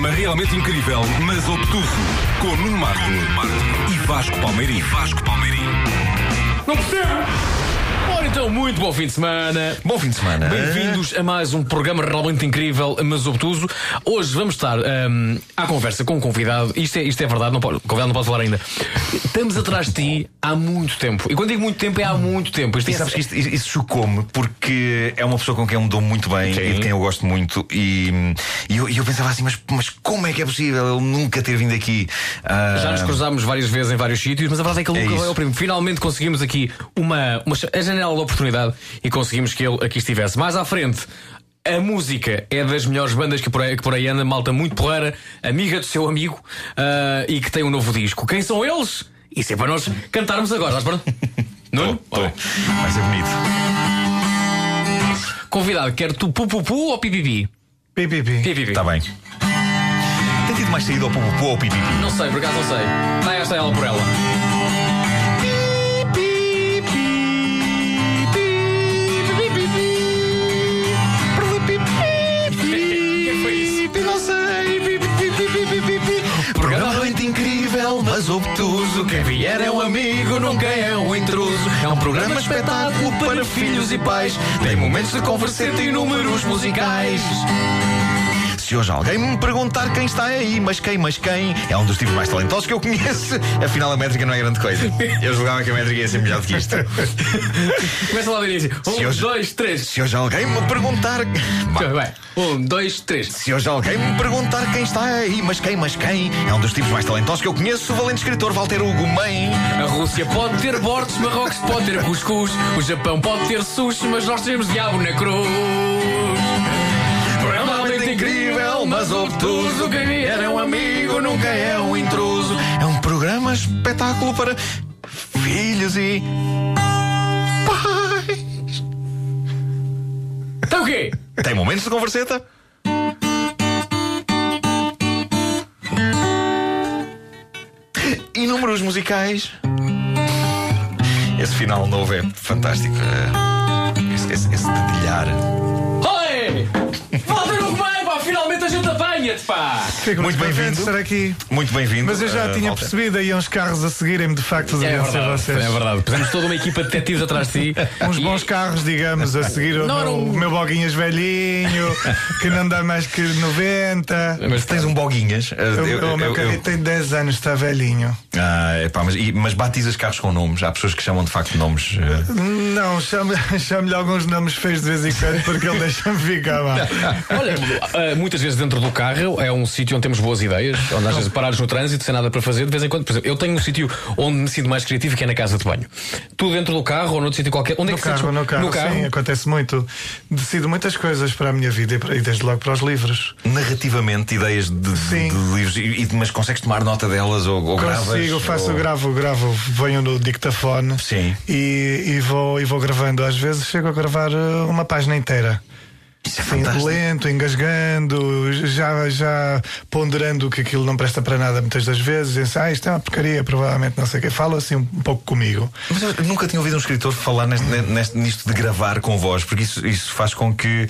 programa realmente incrível, mas obtuso, com Nuno Marco, e Vasco Palmeirim. Vasco Palmeirim. Não percebo! Então, muito bom fim de semana. Bom fim de semana. Bem-vindos a mais um programa realmente incrível, mas obtuso. Hoje vamos estar hum, à conversa com um convidado. Isto é, isto é verdade, não pode, o convidado não pode falar ainda. Estamos atrás de ti há muito tempo. E quando digo muito tempo, é há muito tempo. Isto E é, sabes que isto, isso chocou-me porque é uma pessoa com quem eu me dou muito bem Sim. e de quem eu gosto muito. E, e eu, e eu pensava assim, mas, mas como é que é possível ele nunca ter vindo aqui? Ah, Já nos cruzámos várias vezes em vários sítios, mas a verdade é que ele É nunca isso. veio ao primo. Finalmente conseguimos aqui uma, uma a janela de oportunidade e conseguimos que ele aqui estivesse. Mais à frente. A música é das melhores bandas que por aí, que por aí anda, malta muito porreira, amiga do seu amigo ah, e que tem um novo disco. Quem são eles? Isso é para nós cantarmos agora. Estás pronto? Nuno? tô. Vai ser bonito. Convidado, quer tu pupupu ou pipipi? Pipipi. Pipipi. Está bem. Tem tido mais saída ao pupupu ou ao pipipi? Não sei, por acaso não sei. Vai esta ela por ela. Obtuso. Quem vier é um amigo, nunca é um intruso. É um programa espetáculo para filhos e pais. Tem momentos de converseta e números musicais. Se hoje alguém me perguntar quem está aí, mas quem, mas quem, é um dos tipos mais talentosos que eu conheço. Afinal, a métrica não é grande coisa. Eu julgava que a métrica ia ser melhor do que isto. Começa lá do início. Um, Se hoje- dois, três. Se hoje alguém me perguntar. Vai. Um, dois, três. Se hoje alguém me perguntar quem está aí, mas quem, mas quem, é um dos tipos mais talentosos que eu conheço, o valente escritor Walter Hugo Mãe. A Rússia pode ter bordos, Marrocos pode ter cuscuz, o Japão pode ter sushi, mas nós temos diabo na cruz. Obtuso. Quem vier é um amigo, nunca é um intruso. É um programa espetáculo para filhos e. pais. Então o quê? Tem momentos de converseta? E números musicais. Esse final novo é fantástico. Eh, Esse, esse, esse dedilhar. Apanha-te, pá! Fico Muito de bem-vindo. estar aqui. Muito bem-vindo. Mas eu já eh, tinha Walter. percebido aí uns carros a seguirem-me, de facto, os É verdade, vocês. é verdade. Pusemos toda uma equipa de detetives atrás de ti. Uns E- bons carros, digamos, a seguir o Não, meu, não- o meu boguinhas velhinho, que não dá mais que 90. Mas Tens um boguinhas. eh, O, eu- o meu eu- carro eu- tem 10 anos, está velhinho. Ah, epá, mas, e- mas batizas carros com nomes. Há pessoas que chamam de facto nomes. eh, Não, chame-lhe alguns nomes feios de vez em quando, porque ele deixa-me ficar lá. Olha, eh, muitas vezes dentro do carro é um sítio onde temos boas ideias, onde às vezes parares no trânsito sem nada para fazer, de vez em quando. Por exemplo, eu tenho um sítio onde me sinto mais criativo que é na casa de banho. Tu dentro do carro ou noutro sítio qualquer. Onde é No que carro, sentes- no carro, No carro. sim, acontece muito. Decido muitas coisas para a minha vida e, para- e desde logo para os livros. narrativamente, ideias de, de- Sim. de livros. E, mas consegues tomar nota delas ou, ou gravas? Consigo, faço, ou... gravo, gravo, venho no dictafone Sim. e, e, vou, e vou gravando. Às vezes chego a gravar eh, uma página inteira. Isso é Sim, fantástico. lento, engasgando, já, já ponderando que aquilo não presta para nada muitas das vezes. Penso, ah, isto é uma porcaria, provavelmente não sei o quê. Falo assim um pouco comigo. Mas eu nunca tinha ouvido um escritor falar neste, neste- nisto de gravar com voz, porque isso, isso faz com que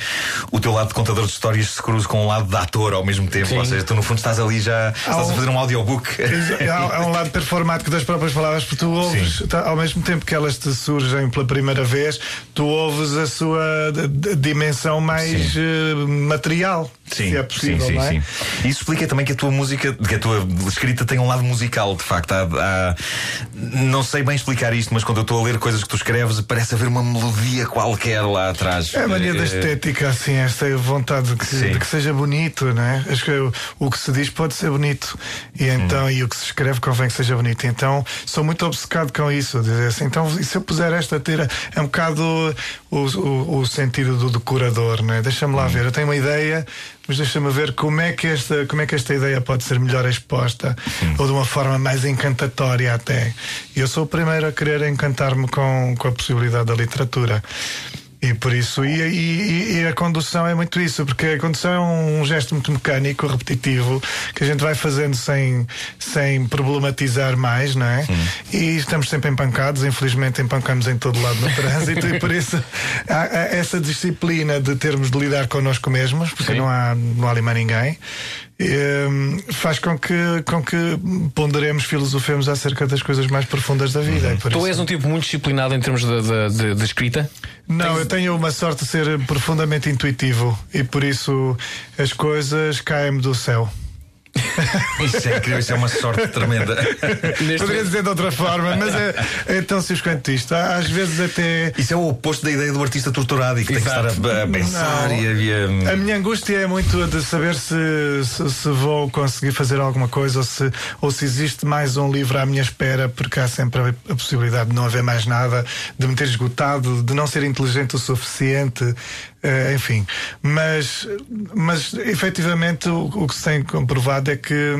o teu lado de contador de histórias se cruze com o lado de ator ao mesmo tempo. Sim. Ou seja, tu no fundo estás ali já. Estás um- a fazer um audiobook. Há, há um lado performático das próprias palavras, porque tu ouves, tá, ao mesmo tempo que elas te surgem pela primeira vez, tu ouves a sua dimensão mais eh, material. Sim, se é possível, sim, sim, é? sim. Isso explica também que a tua música, que a tua escrita tem um lado musical, de facto. Há, há- não sei bem explicar isto, mas quando eu estou a ler coisas que tu escreves, parece haver uma melodia qualquer lá atrás. É a mania da Eh, estética, assim, esta vontade de que, de que seja bonito, não é? Acho que o, que se diz pode ser bonito. E então, Hum. e o que se escreve convém que seja bonito. Então, sou muito obcecado com isso. Dizer assim, então, e se eu puser esta tira, é um bocado o, o, o sentido do decorador, não é? Deixa-me Hum. lá ver. Eu tenho uma ideia, mas deixa-me ver como é, que esta, como é que esta ideia pode ser melhor exposta Hum. ou de uma forma mais encantatória até. Eu sou o primeiro a querer encantar-me com, com a possibilidade da literatura. E por isso, e, e, e, a condução é muito isso, porque a condução é um gesto muito mecânico, repetitivo, que a gente vai fazendo sem, sem problematizar mais, não é? Hum. E estamos sempre empancados, infelizmente empancamos em todo lado no trânsito, e por isso há, há essa disciplina de termos de lidar connosco mesmos, porque não há, não há ali mais ninguém. Ehm, faz com que, com que ponderemos, filosofemos acerca das coisas mais profundas da vida. Uhum. tu isso. és um tipo muito disciplinado em termos de, de, de, de escrita? Não, Tens... eu tenho uma sorte de ser profundamente intuitivo e por isso as coisas caem-me do céu. Isso é incrível, isso é uma sorte tremenda. Poderia dizer de outra forma, mas é, é tão simples quanto isto. Às vezes até. Isso é o oposto da ideia do artista torturado e que Exato. tem que estar a, a pensar e a... a minha angústia é muito de saber se, se, se, vou conseguir fazer alguma coisa ou se, ou se existe mais um livro à minha espera, porque há sempre a, a possibilidade de não haver mais nada, de me ter esgotado, de não ser inteligente o suficiente. Uh, enfim, mas, mas efetivamente o, o, que se tem comprovado é que,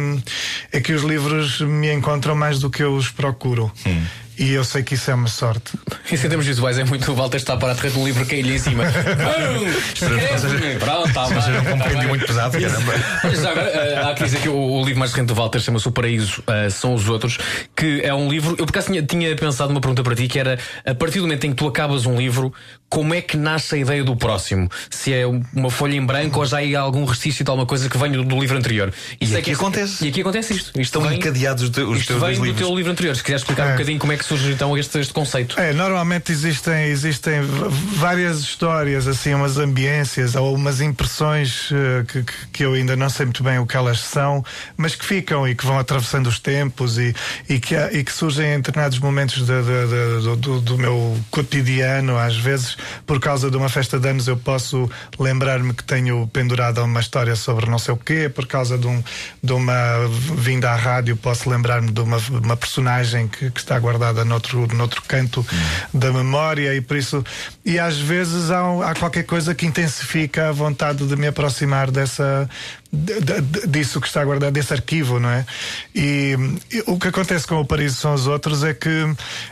é que os livros me encontram mais do que eu os procuro. Hum. E eu sei que isso é uma sorte. Isso em termos visuais é muito o Walter está para trás de um livro cair-lhe em cima. Pronto, tá bem. um compêndio muito pesado, caramba. Mas agora, eh, há que dizer que o, livro mais recente do Walter chama-se O Paraíso uh, São os Outros, que é um livro. Eu por acaso tinha, tinha pensado uma pergunta para ti que era a partir do momento em que tu acabas um livro, como é que nasce a ideia do próximo? Se é uma folha em branco ou já há algum restício de alguma coisa que vem do livro anterior? Isso e é aqui que acontece. E aqui acontece isto. isto Estão vem, encadeados os, teus, isto vem do livros. teu livro anterior. Se quiseres explicar é. um bocadinho como é que surge então este, este conceito. É, normalmente existem, existem várias histórias, assim, umas ambiências ou umas impressões uh, que, que eu ainda não sei muito bem o que elas são, mas que ficam e que vão atravessando os tempos e, e, que, e que surgem em determinados momentos de, de, de, do, do meu cotidiano, às vezes por causa de uma festa de anos eu posso lembrar-me que tenho pendurado uma história sobre não sei o quê, por causa de, um, de uma vinda à rádio posso lembrar-me de uma, uma personagem que, que, está guardada noutro, noutro canto da memória e por isso e às vezes há, há qualquer coisa que intensifica a vontade de me aproximar dessa disso que está guardado, desse arquivo, não é? E, e, o que acontece com o Paris são os outros é que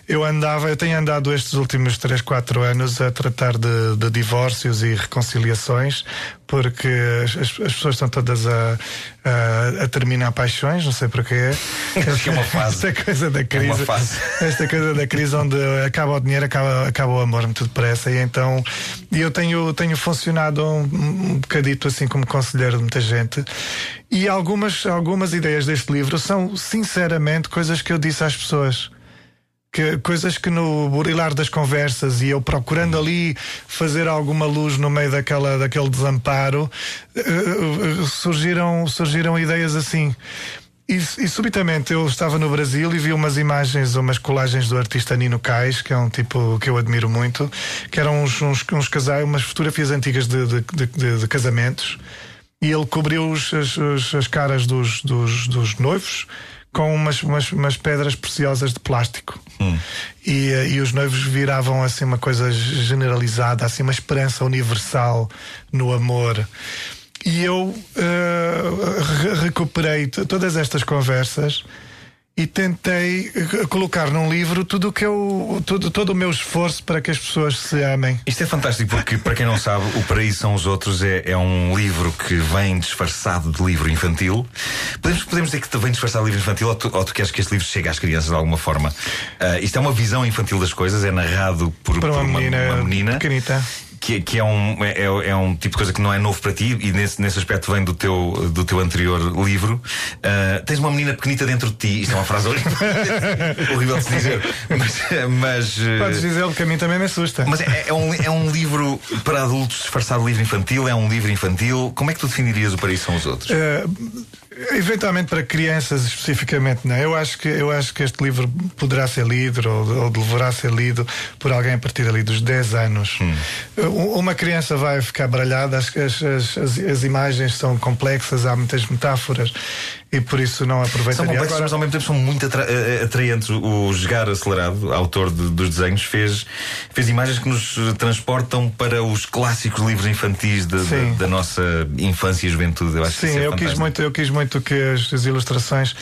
eu andava, eu tenho andado estes últimos 3, 4 anos a tratar de, de divórcios e reconciliações, porque as, as, pessoas estão todas a, a, a, terminar paixões, não sei porquê. Acho é uma fase. Esta coisa da crise. É uma fase. Esta coisa da crise onde acaba o dinheiro, acaba, acaba o amor muito depressa. E então eu tenho, tenho funcionado um, um bocadito assim como conselheiro de muita gente. E algumas, algumas ideias deste livro são, sinceramente, coisas que eu disse às pessoas. Que, coisas que no burilar das conversas e eu procurando ali fazer alguma luz no meio daquela, daquele desamparo, uh, surgiram, surgiram ideias assim. E, e, subitamente eu estava no Brasil e vi umas imagens, umas colagens do artista Nino Cais, que é um tipo que eu admiro muito, que eram uns, uns, uns casais, umas fotografias antigas de, de, de, de casamentos, e ele cobriu as, as, as caras dos, dos, dos noivos com umas, umas, umas pedras preciosas de plástico. Hum. E, eh, e os noivos viravam assim uma coisa generalizada, assim uma esperança universal no amor. E eu uh, recuperei todas estas conversas e tentei colocar num livro tudo que eu tudo, todo o meu esforço para que as pessoas se amem. Isto é fantástico porque para quem não sabe, o Paraíso são os outros é, é um livro que vem disfarçado de livro infantil. Podemos, podemos dizer que vem disfarçado de livro infantil ou tu, ou tu queres que este livro chegue às crianças de alguma forma? Uh, isto é uma visão infantil das coisas, é narrado por, por, uma, por uma, menina, uma menina pequenita que, que é, um, é, é, um tipo de coisa que não é novo para ti e nesse, nesse aspecto vem do teu, do teu anterior livro. Uh, tens uma menina pequenita dentro de ti. Isto é uma frase horrível, horrível de se dizer. Mas. mas ah, Podes dizer que a mim também me assusta. Mas é, é, um, é um livro para adultos disfarçado de livro infantil, é um livro infantil. Como é que tu definirias o Paris são os outros? Uh, Eventualmente para crianças especificamente, não. Eu acho que eu acho que este livro poderá ser lido ou, ou deverá ser lido por alguém a partir ali dos 10 anos. Hum. Uma criança vai ficar baralhada, as, as, as, as imagens são complexas, há muitas metáforas e por isso não aproveitaria. São complexos, Agora... mas ao mesmo tempo são muito atra eh, atraentes. O Jogar Acelerado, autor de, dos desenhos, fez, fez imagens que nos transportam para os clássicos livros infantis de, de, da nossa infância e juventude. Eu acho Sim, que é eu, quis muito, eu quis muito que as, as ilustrações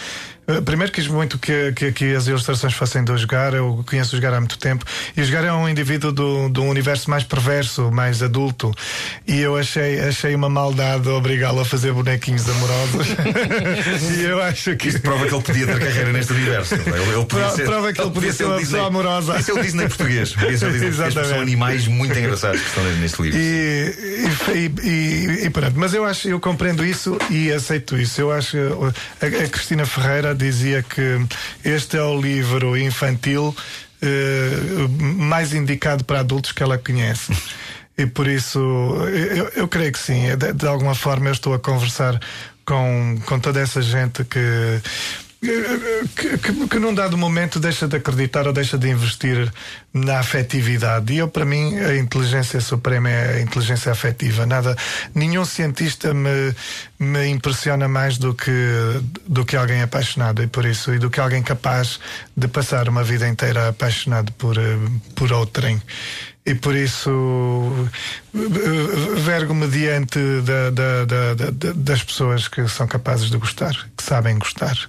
primeiro quis muito que, que, que, as ilustrações fossem do Jogar, eu conheço o Jogar há muito tempo, e o Jogar é um indivíduo do, do universo mais perverso, mais adulto, e eu achei, achei uma maldade obrigá-lo a fazer bonequinhos amorosos. e eu acho que. Isto prova que ele podia ter carreira neste universo. Ele, ele podia ser, prova que ele, podia ser uma pessoa amorosa. Isso é o Disney português. Podia ser o Disney português, são animais muito engraçados que estão neste livro. E, e, e, e, pronto, mas eu acho, eu compreendo isso e aceito isso. Eu acho a, a Cristina Ferreira dizia que este é o livro infantil uh, mais indicado para adultos que ela conhece. E por isso, eu, eu creio que sim. De, de, alguma forma, eu estou a conversar com, com toda essa gente que que, que, que num dado momento deixa de acreditar ou deixa de investir na afetividade. E eu, para mim, a inteligência suprema é a inteligência afetiva. Nada, nenhum cientista me, me impressiona mais do que, do que alguém apaixonado e por isso, e do que alguém capaz de passar uma vida inteira apaixonado por, por outrem. E por isso vergo-me diante da, da, da, das pessoas que são capazes de gostar, que sabem gostar.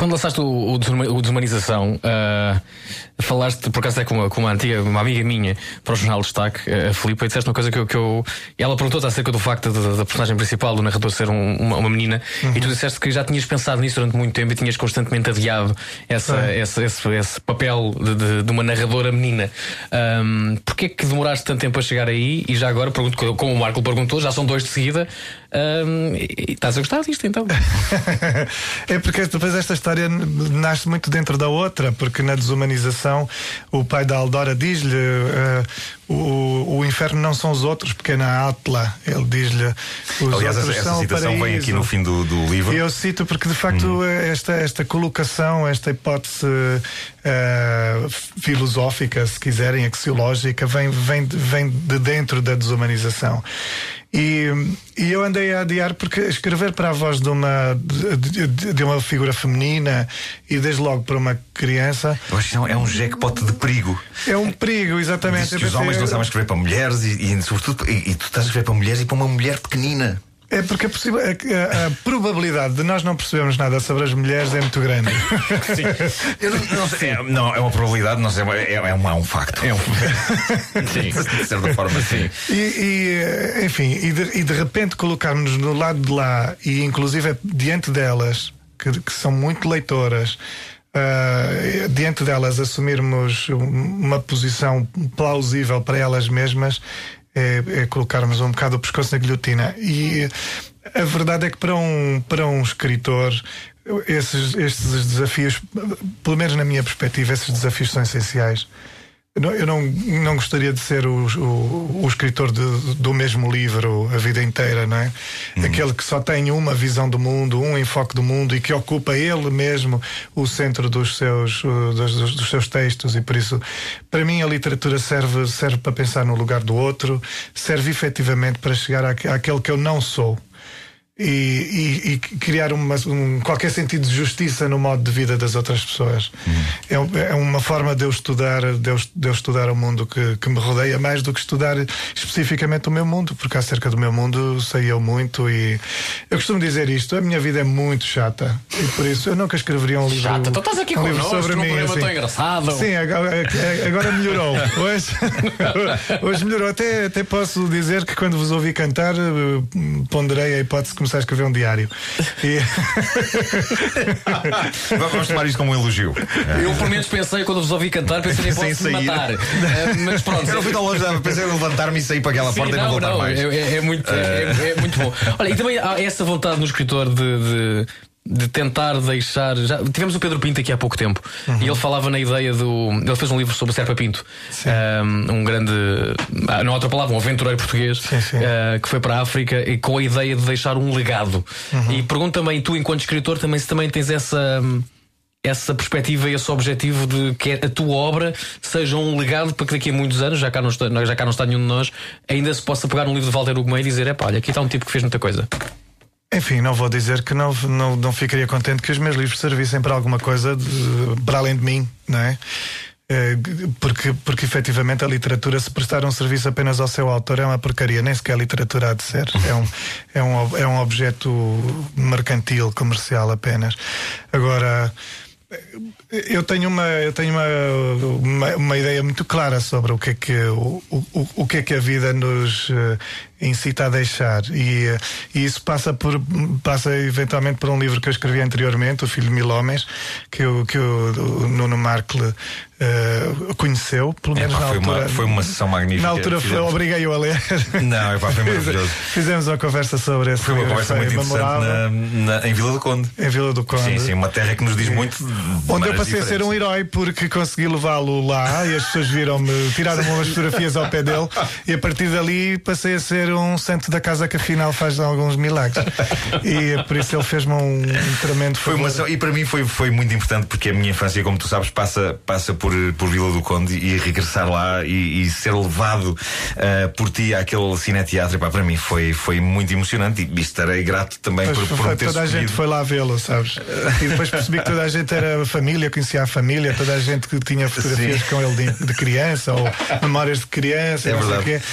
Quando lançaste o, o Desumanização, uh, falaste, por acaso é com uma, com uma antiga, uma amiga minha, para o jornal Destaque, a Filipe, e disseste uma coisa que eu. Que eu ela perguntou-te acerca do facto da personagem principal, do narrador, ser um, uma, uma, menina, uhum. e tu disseste que já tinhas pensado nisso durante muito tempo e tinhas constantemente adiado essa, uhum. esse, esse, esse, papel de, de, de, uma narradora menina. Um, Porquê que demoraste tanto tempo a chegar aí? E já agora, pergunto, como o Marco perguntou, já são dois de seguida. Um, e, estás a gostar disto então? é porque depois esta história história nasce muito dentro da outra, porque na desumanização o pai da Aldora diz-lhe uh, o, o inferno não são os outros, porque é na Atla. Ele diz-lhe os Aliás, outros essa, são citação vem aqui no fim do, do livro. Eu cito porque de facto hum. esta, esta colocação, esta hipótese uh, filosófica, se quiserem, axiológica, vem, vem, vem de dentro da desumanização. E, e eu andei a adiar porque escrever para a voz de uma, de, de, de uma figura feminina e desde logo para uma criança. Eu acho que é um jackpot de perigo. É um perigo, exatamente. que os homens não sabem escrever para mulheres e, e sobretudo, e, e tu estás a escrever para mulheres e para uma mulher pequenina. É porque a, a, a, probabilidade de nós não percebermos nada sobre as mulheres é muito grande. Sim. Eu não, não, sei, é, não, é uma probabilidade, não sei, é, é, um, é um facto. É um sim, de certa forma, sim. E, e enfim, e de, e de repente colocarmos no lado de lá e inclusive diante delas, que, que são muito leitoras. Uh, diante delas assumirmos uma posição plausível para elas mesmas é, é colocarmos um bocado o pescoço na guilhotina. E a verdade é que para um, para um escritor esses, estes desafios, pelo menos na minha perspectiva, esses desafios são essenciais. Eu não, não gostaria de ser o, o, o escritor de, do mesmo livro a vida inteira, não é? Uhum. Aquele que só tem uma visão do mundo, um enfoque do mundo e que ocupa ele mesmo o centro dos seus, dos, dos seus textos. E por isso, para mim, a literatura serve, serve para pensar no lugar do outro, serve efetivamente para chegar à, àquele que eu não sou e, e, e criar uma, um, qualquer sentido de justiça no modo de vida das outras pessoas. Uhum. É, é, uma forma de eu estudar, de eu, de eu estudar o mundo que, que, me rodeia mais do que estudar especificamente o meu mundo, porque acerca do meu mundo sei eu muito e eu costumo dizer isto: a minha vida é muito chata e por isso eu nunca escreveria um livro. Chata, então estás aqui um livro sobre mim. Assim. Tão engraçado. Sim, agora, agora melhorou. Hoje, hoje melhorou. Até, até posso dizer que quando vos ouvi cantar, eh, ponderei a hipótese que começar a escrever um diário. E... Vamos tomar isto como um elogio. Eu, pelo menos, pensei, quando vos ouvi cantar, pensei em posso me matar. Uh, mas pronto. Eu não fui tão longe, pensei em levantar-me e sair para aquela Sim, porta não, e não voltar não, mais. É, é muito, é, é, muito bom. Olha, e também há essa vontade no escritor de, de de tentar deixar. Já, tivemos o Pedro Pinto aqui há pouco tempo uhum. e ele falava na ideia do. Ele fez um livro sobre o Serpa Pinto, um, um, grande. Ah, não há outra palavra, um aventureiro português sim, sim. Uh, que foi para a África e com a ideia de deixar um legado. Uhum. E pergunto também, tu, enquanto escritor, também se também tens essa. Essa perspectiva e esse objetivo de que a tua obra seja um legado para que daqui a muitos anos, já cá não está, já cá não está nenhum de nós, ainda se possa pegar um livro de Walter Ugumem e dizer: é pá, olha, aqui está um tipo que fez muita coisa. Enfim, não vou dizer que não, não, não ficaria contente que os meus livros servissem para alguma coisa de, para além de mim, não é? eh, porque, porque efetivamente a literatura, se prestar um serviço apenas ao seu autor, é uma porcaria, nem sequer a literatura há de ser. É um, é um, é um objeto mercantil, comercial apenas. Agora. Eu tenho uma eu tenho uma, uma, uma, ideia muito clara sobre o que é que o, o, o que é que a vida nos uh, incita a deixar e, uh, e, isso passa por passa eventualmente por um livro que eu escrevi anteriormente o Filho de Mil Homens que o que o, o Nuno Markle uh, conheceu, pelo menos é, pá, na foi altura. Uma, foi uma sessão magnífica. Na altura foi, obriguei-o a ler. Não, é pá, foi maravilhoso. Fizemos uma conversa sobre esse Foi uma conversa muito interessante na, na, em Vila do Conde. Em Vila do Conde. Sim, sim, uma terra que nos diz muito. Onde eu passei a ser um herói porque consegui levá-lo lá e as pessoas viram-me, tiraram-me umas fotografias ao pé dele e a partir dali passei a ser um santo da casa que afinal faz alguns milagres. E por isso ele fez-me um, um tremendo foi uma E para mim foi, foi muito importante porque a minha infância, como tu sabes, passa, passa por, por Vila do Conde e regressar lá e, e ser levado uh, por ti àquele cineteatro, pá, para mim foi, foi muito emocionante e estarei grato também pois por, por foi, ter Toda a gente foi lá vê-lo, sabes? E depois percebi que toda a gente era família, conhecia a família, toda a gente que tinha fotografias Sim. com ele de, de, criança ou memórias de criança, é não verdade. sei o quê.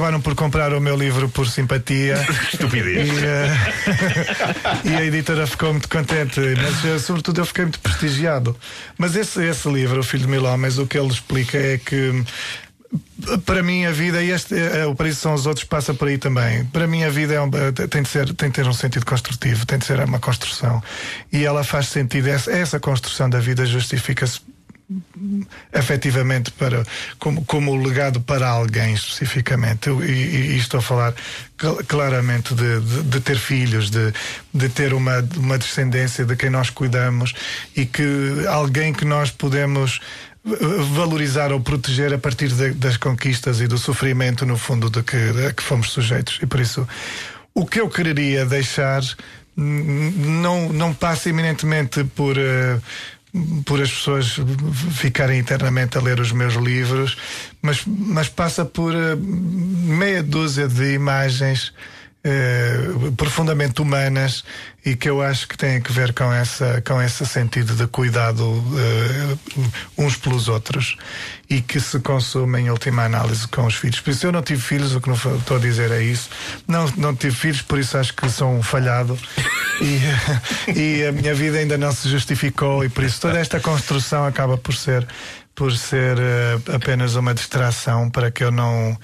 Eh, acabaram por comprar o meu livro por simpatia. Estupidez. E, uh, e a editora ficou muito contente, mas uh, sobretudo eu fiquei muito prestigiado. Mas esse, esse livro, O Filho de Mil Homens, o que ele explica é que para mim a vida, e este é, o Paraíso são os outros, passa por aí também. Para mim a vida é um, tem, de ser, tem de ter um sentido construtivo, tem de ser uma construção. E ela faz sentido, essa, essa construção da vida justifica-se efetivamente para, como, como legado para alguém especificamente. Eu, e, e, estou a falar claramente de, de, de, ter filhos, de, de ter uma, uma descendência de quem nós cuidamos e que alguém que nós podemos eh, valorizar ou proteger a partir de, das conquistas e do sofrimento, no fundo, de que, de que fomos sujeitos. E por isso, o que eu quereria deixar não, não passa eminentemente por. Uh, por as pessoas ficarem internamente a ler os meus livros, mas, mas passa por uh, meia dúzia de imagens uh, profundamente humanas e que eu acho que têm a ver com, essa, com esse sentido de cuidado uh, uns pelos outros e que se consumem em última análise com os filhos. Por isso eu não tive filhos, o que não estou a dizer é isso. Não, não tive filhos, por isso acho que sou um falhado e, e a minha vida ainda não se justificou e por isso toda esta construção acaba por ser por ser uh, apenas uma distração para que eu não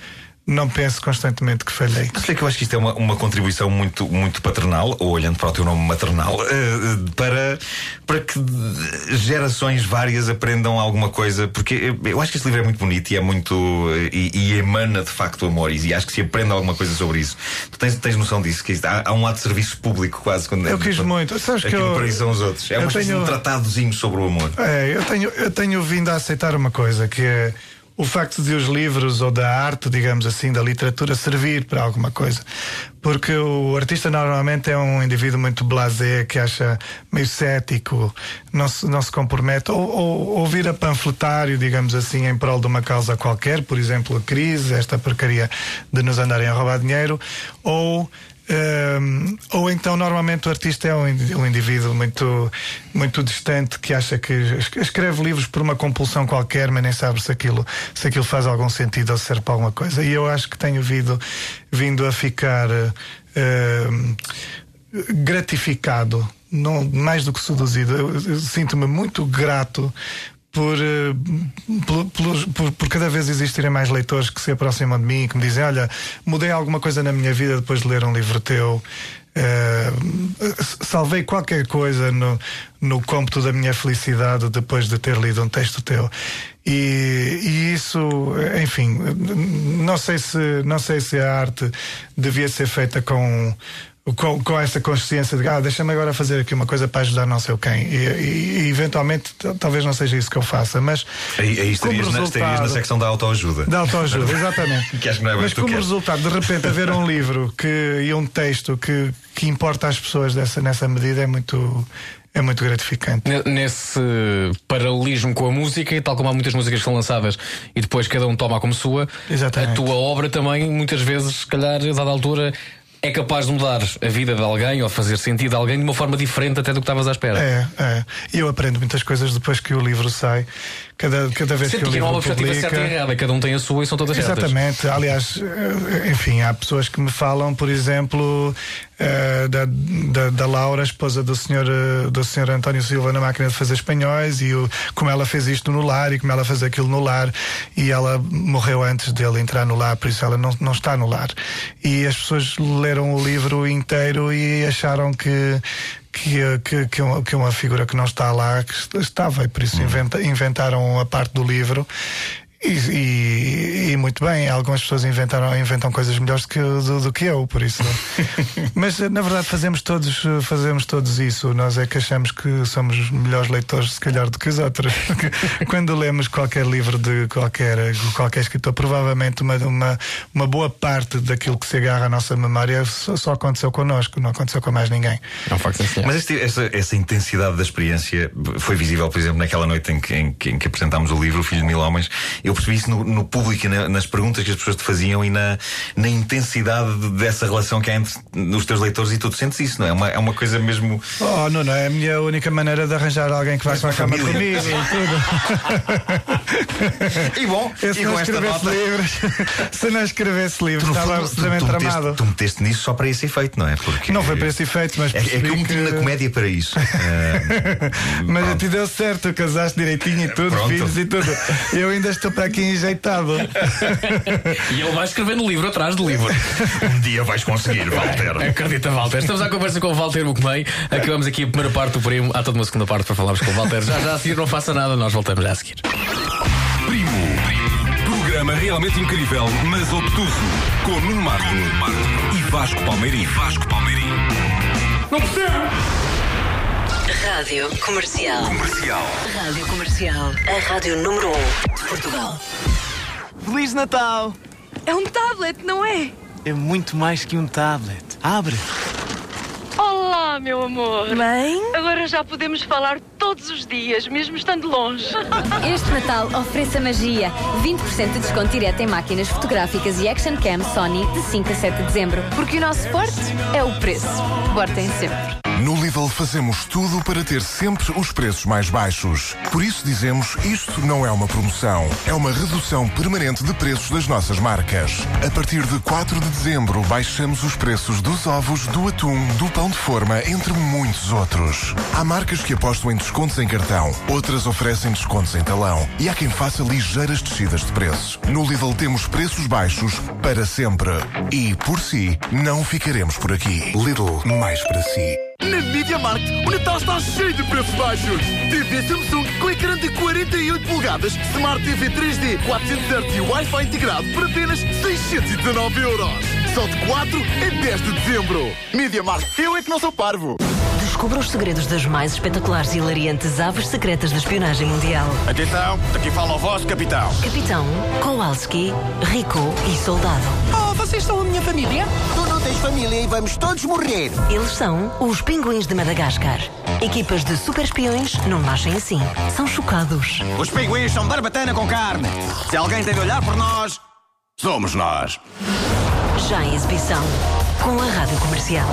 não penso constantemente que falhei. Sei que eu acho que isto é uma, uma contribuição muito, muito paternal, ou olhando para o teu nome maternal, uh, para, para que gerações várias aprendam alguma coisa, porque eu acho que este livro é muito bonito e é muito. e, e emana de facto amor, e acho que se aprende alguma coisa sobre isso. Tu tens, tens noção disso? Que há, há um ato de serviço público quase quando Eu quis quando, muito. Sabes que eu, Paris são os outros. É uma espécie tenho, de um tratadozinho sobre o amor. É, eu tenho, eu tenho vindo a aceitar uma coisa que é o facto de os livros ou da arte, digamos assim, da literatura servir para alguma coisa. Porque o artista normalmente é um indivíduo muito blasé, que acha meio cético, não se, não se compromete, ou, ou, ou vira panfletário, digamos assim, em prol de uma causa qualquer, por exemplo, a crise, esta porcaria de nos andarem a roubar dinheiro, ou um, ou então, normalmente, o artista é um, indivíduo muito, muito distante que acha que escreve livros por uma compulsão qualquer, mas nem sabe se aquilo, se aquilo faz algum sentido ou serve para alguma coisa. E eu acho que tenho vindo, vindo a ficar uh, gratificado não, mais do que seduzido. Eu, eu sinto-me muito grato por, eh, por, por, por, cada vez existirem mais leitores que se aproximam de mim e que me dizem: Olha, mudei alguma coisa na minha vida depois de ler um livro teu. Uh, salvei qualquer coisa no, no cômputo da minha felicidade depois de ter lido um texto teu. E, e, isso, enfim, não sei se não sei se a arte devia ser feita com com, com essa consciência de ah, deixa-me agora fazer aqui uma coisa para ajudar não sei quem. E, e, e eventualmente talvez não seja isso que eu faça, mas. Aí, aí estarias, na, estarias na secção da autoajuda. Da autoajuda, exatamente. que acho que não é mas como resultado, de repente, haver um livro que, e um texto que, que importa às pessoas dessa, nessa medida é muito. É muito gratificante. Nesse paralelismo com a música, e tal como há muitas músicas que são lançadas e depois cada um toma como sua, Exatamente. a tua obra também, muitas vezes, se calhar, a dada altura, é capaz de mudar a vida de alguém ou fazer sentido a alguém de uma forma diferente até do que estavas à espera. É, é. Eu aprendo muitas coisas depois que o livro sai. Cada, cada vez Sempre que que há livro uma perspectiva publica... certa e errada, cada um tem a sua e são todas certas. Exatamente. Aliás, eh, enfim, há pessoas que me falam, por exemplo, eh, da, da, da Laura, esposa do senhor, eh, do senhor António Silva na máquina de fazer espanhóis, e o, como ela fez isto no lar e como ela fez aquilo no lar, e ela morreu antes dele entrar no lar, por isso ela não, não está no lar. E as pessoas leram o livro inteiro e acharam que que, que, que, uma, que uma figura que não está lá que estava e por isso inventa, inventaram a parte do livro e, e, e, muito bem, algumas pessoas inventaram, inventam coisas melhores que, do, do que eu, por isso. Mas na verdade fazemos todos, fazemos todos isso. Nós é que achamos que somos melhores leitores, se calhar, do que os outros. Quando lemos qualquer livro de qualquer, qualquer escritor, provavelmente uma, uma, uma boa parte daquilo que se agarra à nossa memória só, só aconteceu connosco, não aconteceu com mais ninguém. É um facto assim. Mas este, essa, essa intensidade da experiência foi visível, por exemplo, naquela noite em que, em, em que apresentámos o livro, O Filho de Mil Homens. Eu percebi isso no, no público e na, nas perguntas que as pessoas te faziam e na, na intensidade dessa relação que há entre os teus leitores e tu. sentes isso, não é? É uma, é uma coisa mesmo. Oh, não, não. É a minha única maneira de arranjar alguém que vai para a cama comigo e tudo. e bom, Eu, se e não escrevesse nota. livros, se não escrevesse livros, estava tu, absolutamente meteste, tramado. tu meteste nisso só para esse efeito, não é? Porque Não foi para esse efeito, mas É, é que eu percebi meti-me na comédia para isso. Eh, Mas te deu certo, casaste direitinho e tudo, Pronto. filhos e tudo. Eu ainda estou para aqui enjeitado. E ele vai escrevendo livro atrás de livro. um dia vais conseguir, Walter. Acredita, Walter. Estamos à conversa com o Walter Bucumei. Acabamos aqui a primeira parte do primo. Há toda uma segunda parte para falarmos com o Walter. Já, já a seguir, não faça nada, nós voltamos já a seguir. Primo. Programa realmente incrível, mas obtuso. Com Nuno Marco e Vasco Palmeirim. Vasco Palmeirim. Não percebo! Rádio Comercial. Comercial. Rádio Comercial. A rádio número 1 de Portugal. Feliz Natal! É um tablet, não é? É muito mais que um tablet. Abre! Olá, meu amor. Mãe? Agora já podemos falar todos os dias, mesmo estando longe. Este Natal ofereça magia. 20% de desconto direto em máquinas fotográficas e Action Cam Sony de 5 a 7 de dezembro. Porque o nosso forte é o preço. Portem sempre. No Lidl fazemos tudo para ter sempre os preços mais baixos. Por isso dizemos isto não é uma promoção, é uma redução permanente de preços das nossas marcas. A partir de 4 de dezembro baixamos os preços dos ovos, do atum, do pão de forma, entre muitos outros. Há marcas que apostam em descontos em cartão, outras oferecem descontos em talão e há quem faça ligeiras descidas de preços. No Lidl temos preços baixos para sempre. E, por si, não ficaremos por aqui. Lidl, mais para si. Na Media Markt, o Natal está cheio de preços baixos. TV Samsung com ecrã de 48 polegadas, Smart TV 3D, 400 Hz e Wi-Fi integrado por apenas 619 euros. Só de 4 a 10 de dezembro. Media Markt, eu é que não sou parvo. Descubra os segredos das mais espetaculares e hilariantes aves secretas da espionagem mundial. Atenção, daqui fala o vosso capitão. Capitão, Kowalski, Rico e Soldado. Oh, vocês são a minha família? Tu não tens família e vamos todos morrer. Eles são os Pinguins de Madagascar. Equipas de super espiões não nascem assim. São chocados. Os pinguins são barbatana com carne. Se alguém tem de olhar por nós, somos nós. Já em exibição. Com a Rádio Comercial.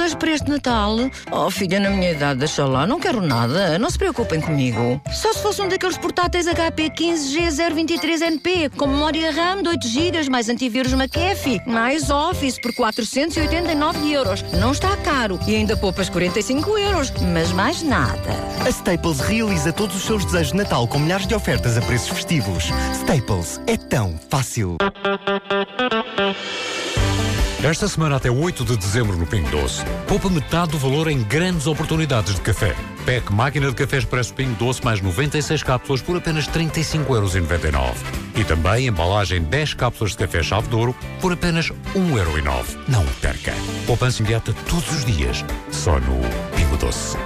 Desejo para este Natal? Oh, filha, na minha idade, deixa lá, não quero nada. Não se preocupem comigo. Só se fosse um daqueles portáteis HP 15G023NP, com memória RAM de 8 GB, mais antivírus McAfee, mais Office por 489 euros. Não está caro e ainda poupas 45 euros, mas mais nada. A Staples realiza todos os seus desejos de Natal com milhares de ofertas a preços festivos. Staples é tão fácil. Esta semana até 8 de dezembro no Pingo Doce. Poupa metade do valor em grandes oportunidades de café. PEC Máquina de Café Expresso Pingo Doce mais 96 cápsulas por apenas 35,99€. E também embalagem 10 cápsulas de café Chave de Ouro por apenas 1,09€. Não perca. Poupança imediata todos os dias. Só no Pingo Doce.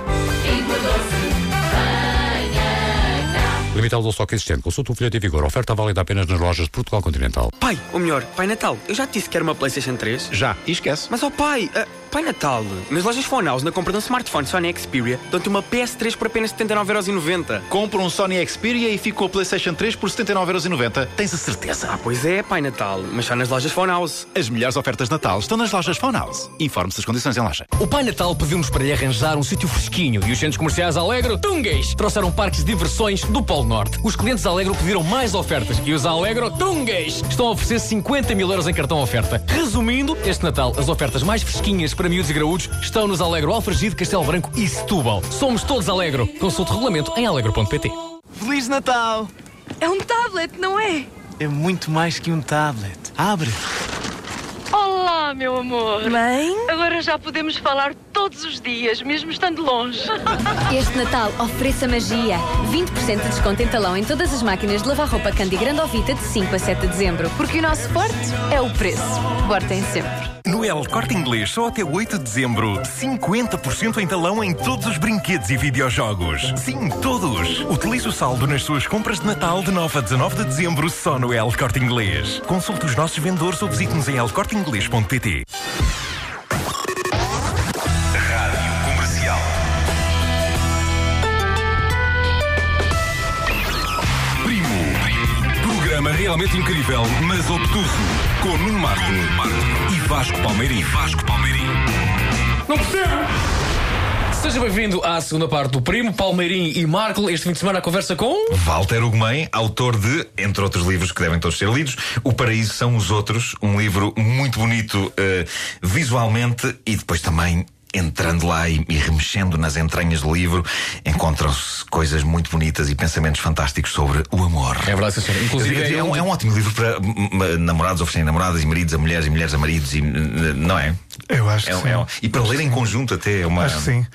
Limitado ao estoque existente. Consulta o folheto em vigor. Oferta válida apenas nas lojas de Portugal Continental. Pai, ou melhor, Pai Natal, eu já te disse que era uma PlayStation 3? Já, e esquece. Mas, ó pai, ah, Pai Natal, nas lojas Phone House, na compra de um smartphone Sony Xperia, dão-te uma PS3 por apenas 79,90€. Compra um Sony Xperia e fica com a PlayStation 3 por 79,90€. Tens a certeza? Ah, pois é, Pai Natal, mas só nas lojas Phone House. As melhores ofertas de Natal estão nas lojas Phone House. Informe-se das condições em loja. O Pai Natal pediu-nos para lhe arranjar um sítio fresquinho e os centros comerciais Alegro, Tungues, trouxeram parques de diversões do Polo Norte. Os clientes Alegro pediram mais ofertas e os Alegro Tungues estão a oferecer 50 mil euros em cartão oferta. Resumindo, este Natal, as ofertas mais fresquinhas para miúdos e graúdos estão nos Alegro Alfragide, Castelo Branco e Setúbal. Somos todos Alegro. Consulte o regulamento em alegro.pt. Feliz Natal! É um tablet, não é? É muito mais que um tablet. Abre! Olá, meu amor. Mãe? Agora já podemos falar todos os dias, mesmo estando longe. Este Natal ofereça magia. 20% de desconto em talão em todas as máquinas de lavar roupa Candy Grande Ovita de 5 a 7 de dezembro. Porque o nosso forte é o preço. Bortem sempre. No El Corte Inglês, só até 8 de dezembro, 50% em talão em todos os brinquedos e videojogos. Sim, todos! Utilize o saldo nas suas compras de Natal de 9 a 19 de dezembro só no El Corte Inglês. Consulte os nossos vendedores ou visite-nos em elcorteinglês.pt. Programa realmente incrível, mas obtuso. Com Nuno Marco e Vasco Palmeirim. Vasco Palmeirim. Não percebo! Seja bem-vindo à segunda parte do Primo, Palmeirim e Marco. Este fim de semana a conversa com. Walter Ugumem, autor de, entre outros livros que devem todos ser lidos, O Paraíso são os Outros, um livro muito bonito eh, visualmente e depois também. Entrando lá e, e remexendo nas entranhas do livro, encontram-se coisas muito bonitas e pensamentos fantásticos sobre o amor. É verdade, sim, senhor. Inclusive, é, é um, é um ótimo livro para hum, hum, namorados oferecerem namoradas e maridos a mulheres e mulheres a maridos, e, hum, não é? Eu acho É que um- sim. é um- e para ler em conjunto até é uma. Acho que sim.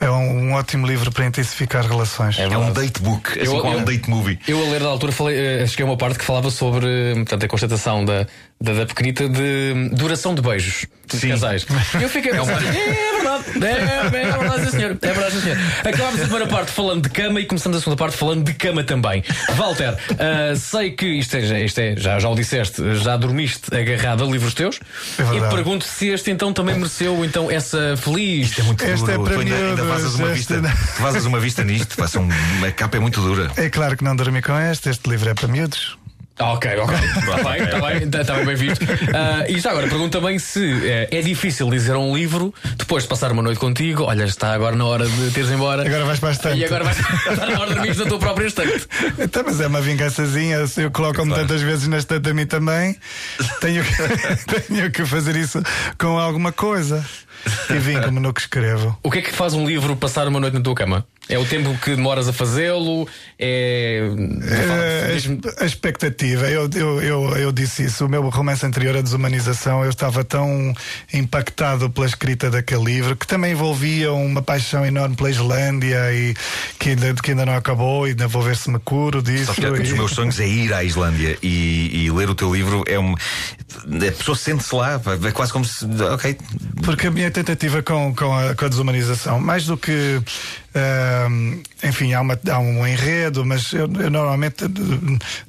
É um, um ótimo livro para intensificar relações. É um date book, assim Eu- como é eu- um date movie. Eu, a ler da altura, falei, eh, cheguei a uma parte que falava sobre eh, portanto, a constatação da, da, da pequenita de duração de beijos dos casais. E eu fiquei a pensar, é, verdade, é, é verdade, sim, senhor. É verdade, sim, senhor. Acabámos a primeira parte falando de cama e começamos a segunda parte falando de cama também. Walter, ah, sei que isto é, já- isto é já, já o disseste, já dormiste agarrado a livros teus. É e verdade. pergunto se este então também mereceu então essa feliz. Isto é muito Este é duro. para Tu ainda, ainda vazas uma vista, vazas uma vista nisto, faça um, a capa é muito dura. É claro que não dormi com este, este livro é para miúdos. Ah, Ok, ok. Está bem, está bem, está bem, bem visto. Ah, e já agora, pergunto também se eh, é difícil dizer a um livro, depois de passar uma noite contigo, olha, está agora na hora de teres embora. Agora vais para a estante. E agora vais estar na hora de dormir na tua própria estante. Então, mas é uma vingançazinha. Se eu coloco-me tantas vezes na estante a mim também, tenho que, tenho que fazer isso com alguma coisa. E vingo-me no que escrevo. O que é que faz um livro passar uma noite na tua cama? É o tempo que demoras a fazê-lo? É. É, a expectativa, eu, eu, eu, eu disse isso. O meu romance anterior, A Desumanização, eu estava tão impactado pela escrita daquele livro que também envolvia uma paixão enorme pela Islândia e que ainda, que ainda não acabou e ainda vou ver se me curo disso. Sabes que um dos meus sonhos é ir à Islândia e, e ler o teu livro é um. A pessoa sente-se lá, é quase como se. Ok. Porque a minha tentativa com, com, a, com a desumanização, mais do que. Ahm, enfim, há, uma- há um enredo, mas eu, eu normalmente.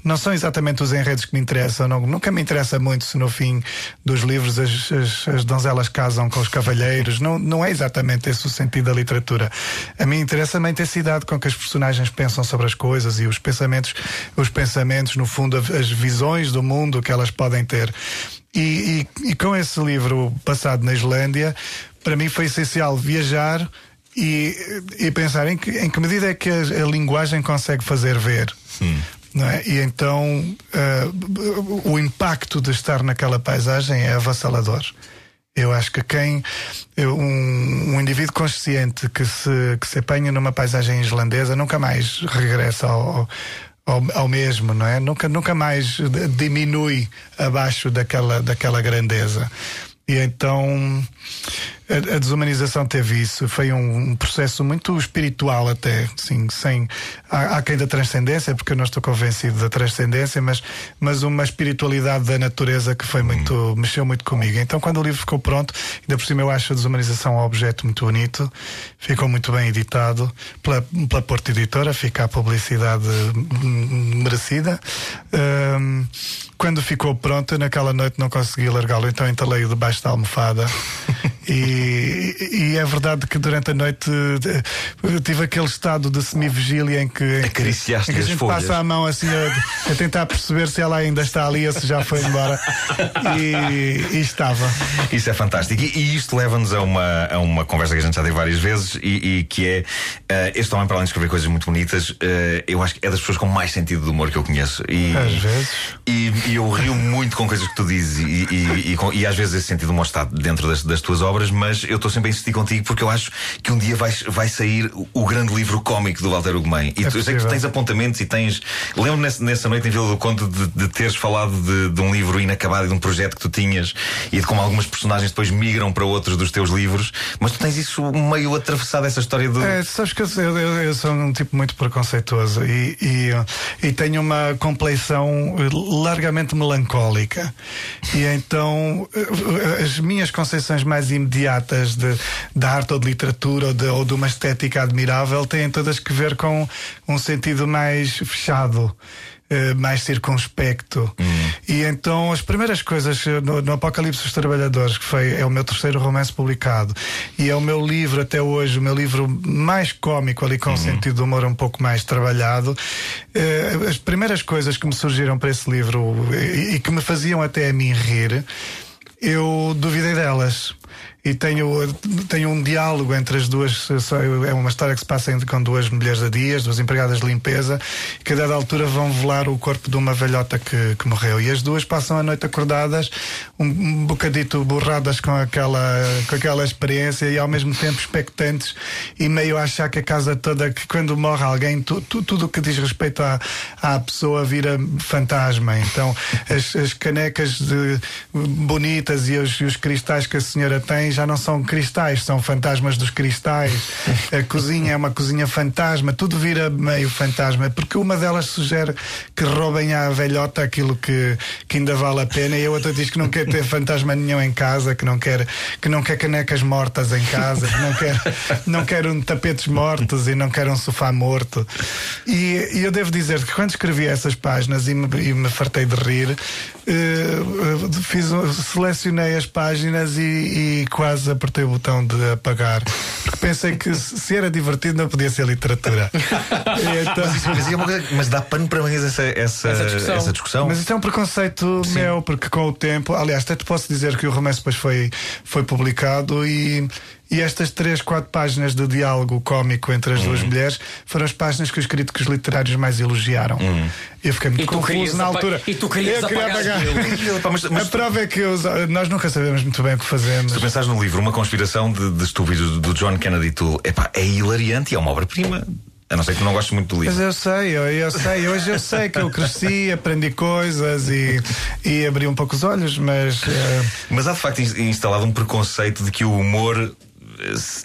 Não são exatamente os enredos que me interessam. não- nunca me interessa muito se no fim dos livros as, as, as donzelas casam com os cavalheiros. Não, não é exatamente esse o sentido da literatura. A mim interessa-me a intensidade com que as personagens pensam sobre as coisas e os pensamentos, os pensamentos, no fundo, as visões do mundo que elas podem ter. E, e- e com esse livro passado na Islândia, para mim foi essencial viajar e, e pensar em que, em que medida é que a, a linguagem consegue fazer ver. Não é? E então ah, o impacto de estar naquela paisagem é avassalador. Eu acho que quem. Um, um indivíduo consciente que se, que se apanha numa paisagem islandesa nunca mais regressa ao, ao, ao mesmo, não é? Nunca, nunca mais diminui abaixo daquela, daquela grandeza. E então a, a desumanização teve isso. Foi um, um processo muito espiritual até, assim, sem há, há quem da transcendência, porque eu não estou convencido da transcendência, mas, mas uma espiritualidade da natureza que foi muito, mexeu muito comigo. Então quando o livro ficou pronto, ainda por cima eu acho a desumanização um objeto muito bonito, ficou muito bem editado pela, pela Porta Editora, fica a publicidade hum, merecida. Hum, quando ficou pronto, naquela noite não consegui largá-lo, então entalei-o debaixo da almofada E, e é verdade que durante a noite eh, tive aquele estado de semivigília em que, Acariciaste em que a gente folhas. passa a mão assim a, a tentar perceber se ela ainda está ali ou se já foi embora. E, e estava. Isso é fantástico. E, e isto leva-nos a uma, a uma conversa que a gente já teve várias vezes e, que é eh, este homem, para além de escrever coisas muito bonitas, eh, eu acho que é das pessoas com mais sentido de humor que eu conheço. E, Às vezes. E, eu rio muito com coisas que tu dizes e, e, e, com- e às vezes esse sentido de humor está dentro das, das tuas obras, mas eu estou sempre a insistir contigo porque eu acho que um dia vai, vai sair o, grande livro cómico do Walter Ugumem. E É tu, eu sei que tu tens apontamentos e tens. Lembro-me nessa, nessa noite em Vila do Conde de, de teres falado de, de um livro inacabado e de um projeto que tu tinhas e de como algumas personagens depois migram para outros dos teus livros, mas tu tens isso meio atravessado, essa história do. É, sabes que eu, eu- eu sou um tipo muito preconceituoso e, e, e tenho uma compleição largamente melancólica. E então eh, as minhas conceituações mais imediatas de, da arte ou de literatura ou de, ou de uma estética admirável têm todas que ver com um sentido mais fechado. eh, mais circunspecto e então as primeiras coisas eh, no, no Apocalipse dos Trabalhadores que foi é o meu terceiro romance publicado e é o meu livro até hoje o meu livro mais cómico ali com um sentido de humor um pouco mais trabalhado eh, as primeiras coisas que me surgiram para esse livro e, e que me faziam até a mim rir eu duvidei delas. E tenho, tenho um diálogo entre as duas. É uma história que se passa com duas mulheres a dias, duas empregadas de limpeza, que a dada altura vão velar o corpo de uma velhota que, que morreu. E as duas passam a noite acordadas, um, um bocadito borradas com aquela, com aquela experiência e ao mesmo tempo expectantes e meio a achar que a casa toda, que quando morre alguém, tu, tu- tudo o que diz respeito à, à pessoa vira fantasma. Então as, as canecas de- bonitas e os, e os cristais que a senhora tem já não são cristais, são fantasmas dos cristais. A cozinha é uma cozinha fantasma, tudo vira meio fantasma, porque uma delas sugere que roubem à velhota aquilo que, que ainda vale a pena e a outra diz que não quer ter fantasma nenhum em casa, que não quer, que não quer canecas mortas em casa, que não quer, não quer um tapetes mortos e não quer um sofá morto. E, e eu devo dizer que quando escrevi essas páginas e me, e me fartei de rir, eh, eh, fiz, selecionei as páginas e, e quase apertei o botão de apagar. Porque pensei que se era divertido não podia ser literatura. Então- Mas, isso- mas é coisa- mas dá pano para mais essa, essa, essa discussão. mas isso é um preconceito meu, porque com o tempo, aliás, até te posso dizer que o romance depois foi, foi publicado e, e estas três, quatro páginas de diálogo cómico entre as Uhum. duas mulheres foram as páginas que os críticos literários mais elogiaram. Uhum. Eu fiquei muito E tu confuso na altura. e tu querias Eu queria apagar mas- mas- A prova é que os- nós nunca sabemos muito bem o que fazemos. Se tu pensares no livro Uma Conspiração de, de Estúpidos do John Kennedy Toole, epá, é hilariante e é uma obra-prima. A não ser que não gostes muito do livro. Mas eu sei, eu, eu sei, hoje eu sei que eu cresci, aprendi coisas e, e abri um pouco os olhos, mas. eh, Mas há de facto ins- instalado um preconceito de que o humor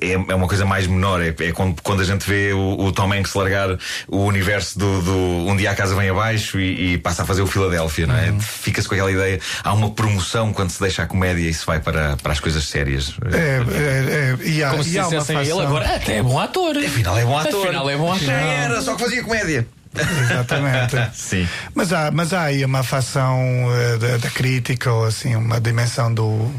é, é uma coisa mais menor. É, é quando, quando a gente vê o, o Tom Hanks largar o universo do, do Um Dia a Casa Vem Abaixo e, e passa a fazer o Filadélfia, não é? Fica-se com aquela ideia. Há uma promoção quando se deixa a comédia e se vai para, para as coisas sérias. É, é, é, e há, Como se e uma dissessem ele agora, até é bom ator. Afinal é bom ator. Afinal é bom ator. Já era, só que fazia comédia. Exatamente. Sim. Mas há, mas há aí uma facção eh, da, da crítica ou assim, uma dimensão do,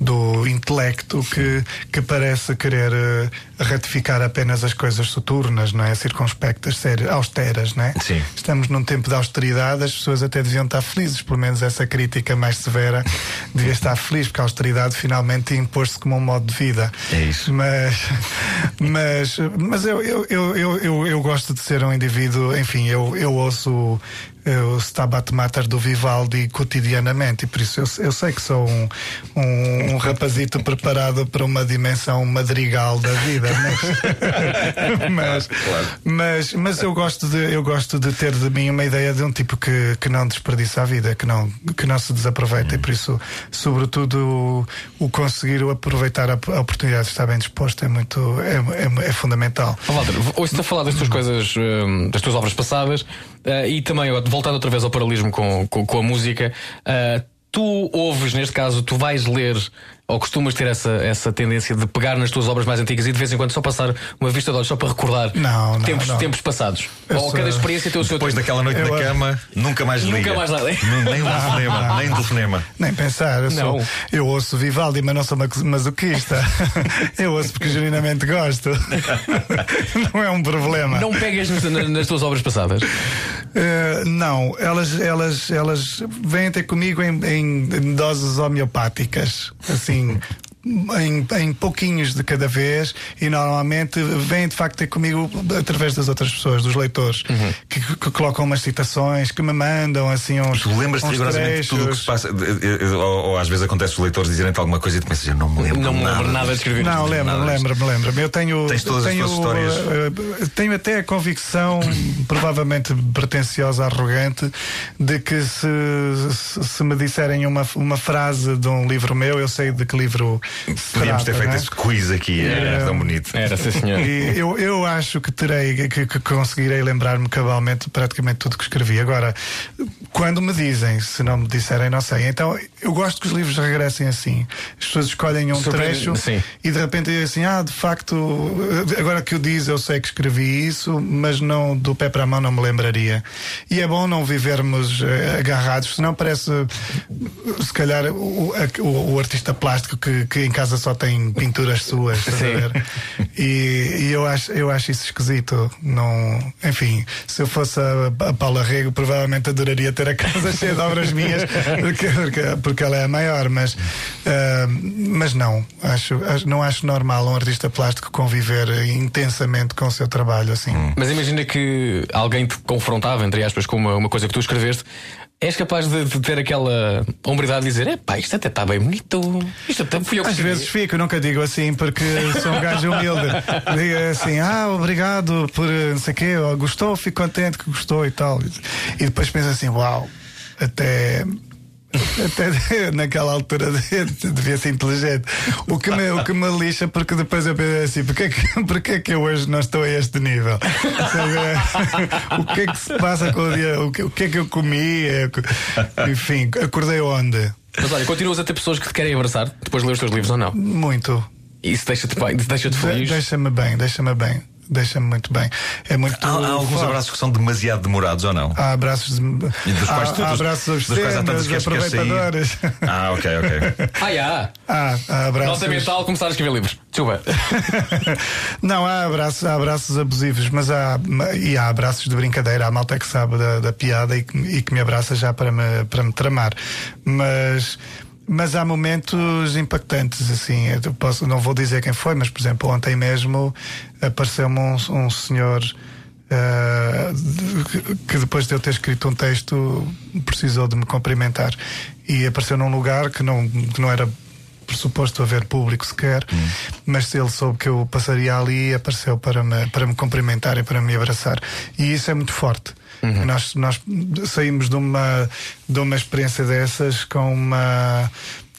do intelecto que, que parece querer eh, ratificar apenas as coisas soturnas, não é? Circunspectas, sérias, austeras, não é? Sim. Estamos num tempo de austeridade, as pessoas até deviam estar felizes, pelo menos essa crítica mais severa devia estar feliz, porque a austeridade finalmente impôs-se como um modo de vida. É isso. Mas, mas, mas eu, eu, eu, eu, eu, eu gosto de ser um indivíduo, enfim, eu, eu ouço o Stabat Mater do Vivaldi cotidianamente e por isso eu, eu sei que sou um, um, um rapazito preparado para uma dimensão madrigal da vida, mas, mas, mas, mas eu, gosto de, eu gosto de ter de mim uma ideia de um tipo que, que não desperdiça a vida, que não, que não se desaproveita e por isso, sobretudo, o, o conseguir aproveitar a, a oportunidade de estar bem disposto é muito é, é, é fundamental. Ó, Walter, ouço-te a falar das tuas coisas, hum, das tuas obras passadas eh, e também, ó, voltando outra vez ao paralelismo com, com, com a música, eh, Tu ouves, neste caso, tu vais ler ou costumas ter essa, essa tendência de pegar nas tuas obras mais antigas e de vez em quando só passar uma vista de olhos só para recordar Não, não, tempos, não. tempos passados? Eu ou sou- cada experiência tem o seu Depois tempo? daquela noite Eu- na cama, nunca mais Nunca liga. mais nada. Nem um telefonema, nem telefonema. Nem pensar, eu, sou, eu ouço Vivaldi, mas não sou maso- masoquista. eu ouço porque genuinamente gosto. não é um problema. Não pegas nas, tuas obras passadas? Eh, não, elas, elas, elas vêm ter comigo em, em doses homeopáticas, assim. between Em, em pouquinhos de cada vez e normalmente vêm de facto ter comigo através das outras pessoas, dos leitores, Uhum. que, que colocam umas citações, que me mandam assim uns. Tu lembras-te rigorosamente de tudo o que trechos. se passa. Ou, ou às vezes acontece os leitores dizerem-te alguma coisa e tu pensas, eu não me lembro. Não me lembro nada de escrever. Não, lembro-me, lembro-me, lembro-me. Eu tenho. Tens todas as tenho, tuas histórias. eh, tenho até a convicção, provavelmente pretenciosa, arrogante, de que se, se, se me disserem uma, uma frase de um livro meu, eu sei de que livro. Podíamos ter feito é? esse quiz aqui, era tão bonito. Era, sim, senhor. E eu, eu acho que terei, que, que conseguirei lembrar-me cabalmente praticamente tudo que escrevi. Agora, quando me dizem, se não me disserem, não sei. Então, eu gosto que os livros regressem assim. As pessoas escolhem um Surpreende- trecho sim. e de repente dizem assim: ah, de facto, agora que eu diz, eu sei que escrevi isso, mas não do pé para a mão não me lembraria. E é bom não vivermos eh, agarrados, senão parece, se calhar, o, o- o artista plástico que, que em casa só tem pinturas suas. estás a ver? E, e eu, acho, eu acho isso esquisito. Não, enfim, se eu fosse a, a Paula Rego, provavelmente adoraria ter a casa cheia de obras minhas, porque, porque, porque ela é a maior, mas, ah, mas não. Acho, acho- não acho normal um artista plástico conviver intensamente com o seu trabalho assim. Mas imagina que alguém te confrontava, entre aspas, com uma, uma coisa que tu escreveste. És capaz de, de ter aquela hombridade de dizer: é pá, isto até está bem bonito. Isto até fui eu que Às escrevi." vezes fico, nunca digo assim porque sou um gajo humilde. Digo assim, ah, obrigado por eh, não sei o quê, ou gostou, fico contente que gostou e tal. E depois penso assim, uau, até. Até naquela altura devia ser inteligente. O que, me, o que me lixa, porque depois eu penso assim: porque é, que, porque é que eu hoje não estou a este nível? O que é que se passa com o dia? O que, o que é que eu comi? É, Enfim, acordei onde? Mas olha, continuas a ter pessoas que te querem abraçar depois de ler os teus livros ou não? Muito. Isso deixa-te bem, isso deixa-te De- feliz. Deixa-me bem, deixa-me bem. Deixa-me muito bem. É muito. Há, há alguns forte. abraços que são demasiado demorados ou não? Há abraços de. E dos quais há, tu- há dos- abraços dos quais há tantos que aproveitadores. Ah, ok, ok. Ah, já. Há, há abraços. Nota mental começar a escrever livros. Desculpa. Não, há abraços, há abraços abusivos, mas há, e há abraços de brincadeira. Há malta que sabe da, da piada e que, e que me abraça já para me, para me tramar. Mas. Mas há momentos impactantes, assim. Eu posso, não vou dizer quem foi, mas, por exemplo, ontem mesmo apareceu-me um, um senhor de- que depois de eu ter escrito um texto precisou de me cumprimentar. E apareceu num lugar que não, que não era pressuposto haver público sequer, mas se ele soube que eu passaria ali, apareceu para me, para me cumprimentar e para me abraçar. E isso é muito forte. Nós, nós saímos de uma, de uma experiência dessas com uma,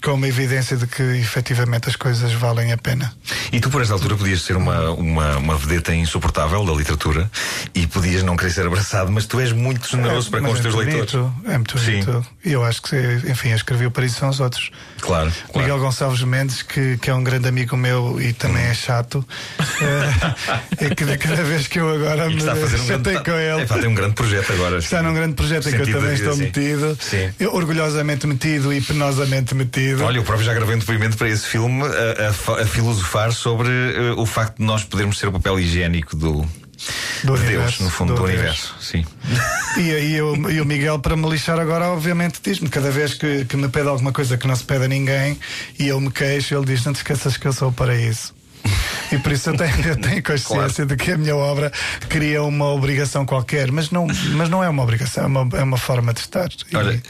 com uma evidência de que efetivamente as coisas valem a pena. E tu, por esta altura, podias ser uma, uma, uma vedeta insuportável da literatura e podias não querer ser abraçado, mas tu és muito generoso para com os teus é leitores. bonito, É muito Sim. bonito. E eu acho que, enfim, eu escrevi o Para isso são os outros. Claro. claro. Miguel Gonçalves Mendes, que, que é um grande amigo meu e também é chato, eh, é que de cada vez que eu agora me está a fazer um grande, com ele. Epá, tem um grande projeto agora. Está num grande projeto em que eu também estou sim. metido, Sim. Eu, orgulhosamente metido e penosamente metido. Olha, eu próprio já gravei um depoimento para esse filme a, a a filosofar sobre eh, o facto de nós podermos ser o papel higiênico do, Do de Deus, universo, no fundo, do do, Deus. universo. Sim. E, eu- e o Miguel, para me lixar agora, obviamente diz-me: cada vez que, que me pede alguma coisa que não se pede a ninguém e eu me queixo, ele diz: Não te esqueças que eu sou o paraíso. E por isso eu tenho, eu tenho consciência de que a minha obra cria uma obrigação qualquer, mas não, mas não é uma obrigação, é uma, é uma forma de estar. Olha,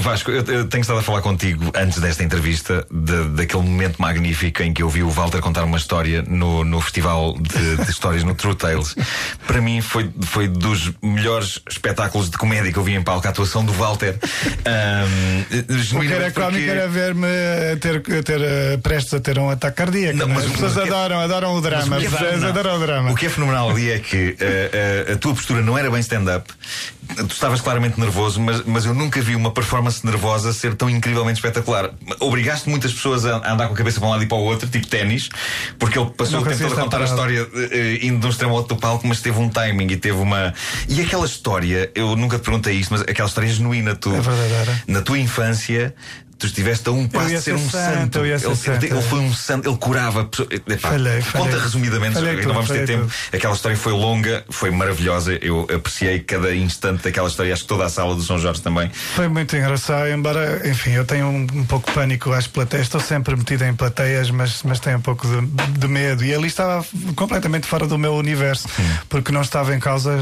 Vasco, eu, eu tenho estado a falar contigo antes desta entrevista de- daquele momento magnífico em que eu vi o Walter contar uma história no, no Festival de, de Histórias no True Tales. Para mim foi, foi dos melhores espetáculos de comédia que eu vi em palco, a atuação do Walter. Ahm, o que era porque- era ver-me a ter, ter eh, prestes a ter um ataque cardíaco. Não, é? mas As pessoas mas é- adoram, adoram o drama. As o que é- pessoas não. adoram o drama. O que é fenomenal ali é que eh, eh, a tua postura não era bem stand-up. Tu estavas claramente nervoso, mas, mas eu nunca vi uma performance performance nervosa ser tão incrivelmente espetacular. Obrigaste muitas pessoas a andar com a cabeça para um lado e para o outro, tipo ténis, porque ele passou Não o tempo todo a contar a história eh, indo de um extremo ao outro do palco, mas teve um timing e teve uma. E aquela história, eu nunca te perguntei isto, mas aquela história é genuína. Tu, É verdadeira. Na tua infância. Tu estiveste a um passo de ser um santo, santo. ele, santo, ele é. foi um santo, ele curava. Epá, Falhei, Conta falhei. resumidamente, Falhei não tudo, vamos ter tempo. tudo. Aquela história foi longa, foi maravilhosa. Eu apreciei cada instante daquela história. Acho que toda a sala do São Jorge também. Foi muito engraçado, embora, enfim, eu tenho um, um pouco de pânico às plateias. Estou sempre metido em plateias, mas, mas tenho um pouco de, de medo. E ali estava completamente fora do meu universo, porque não estava em causa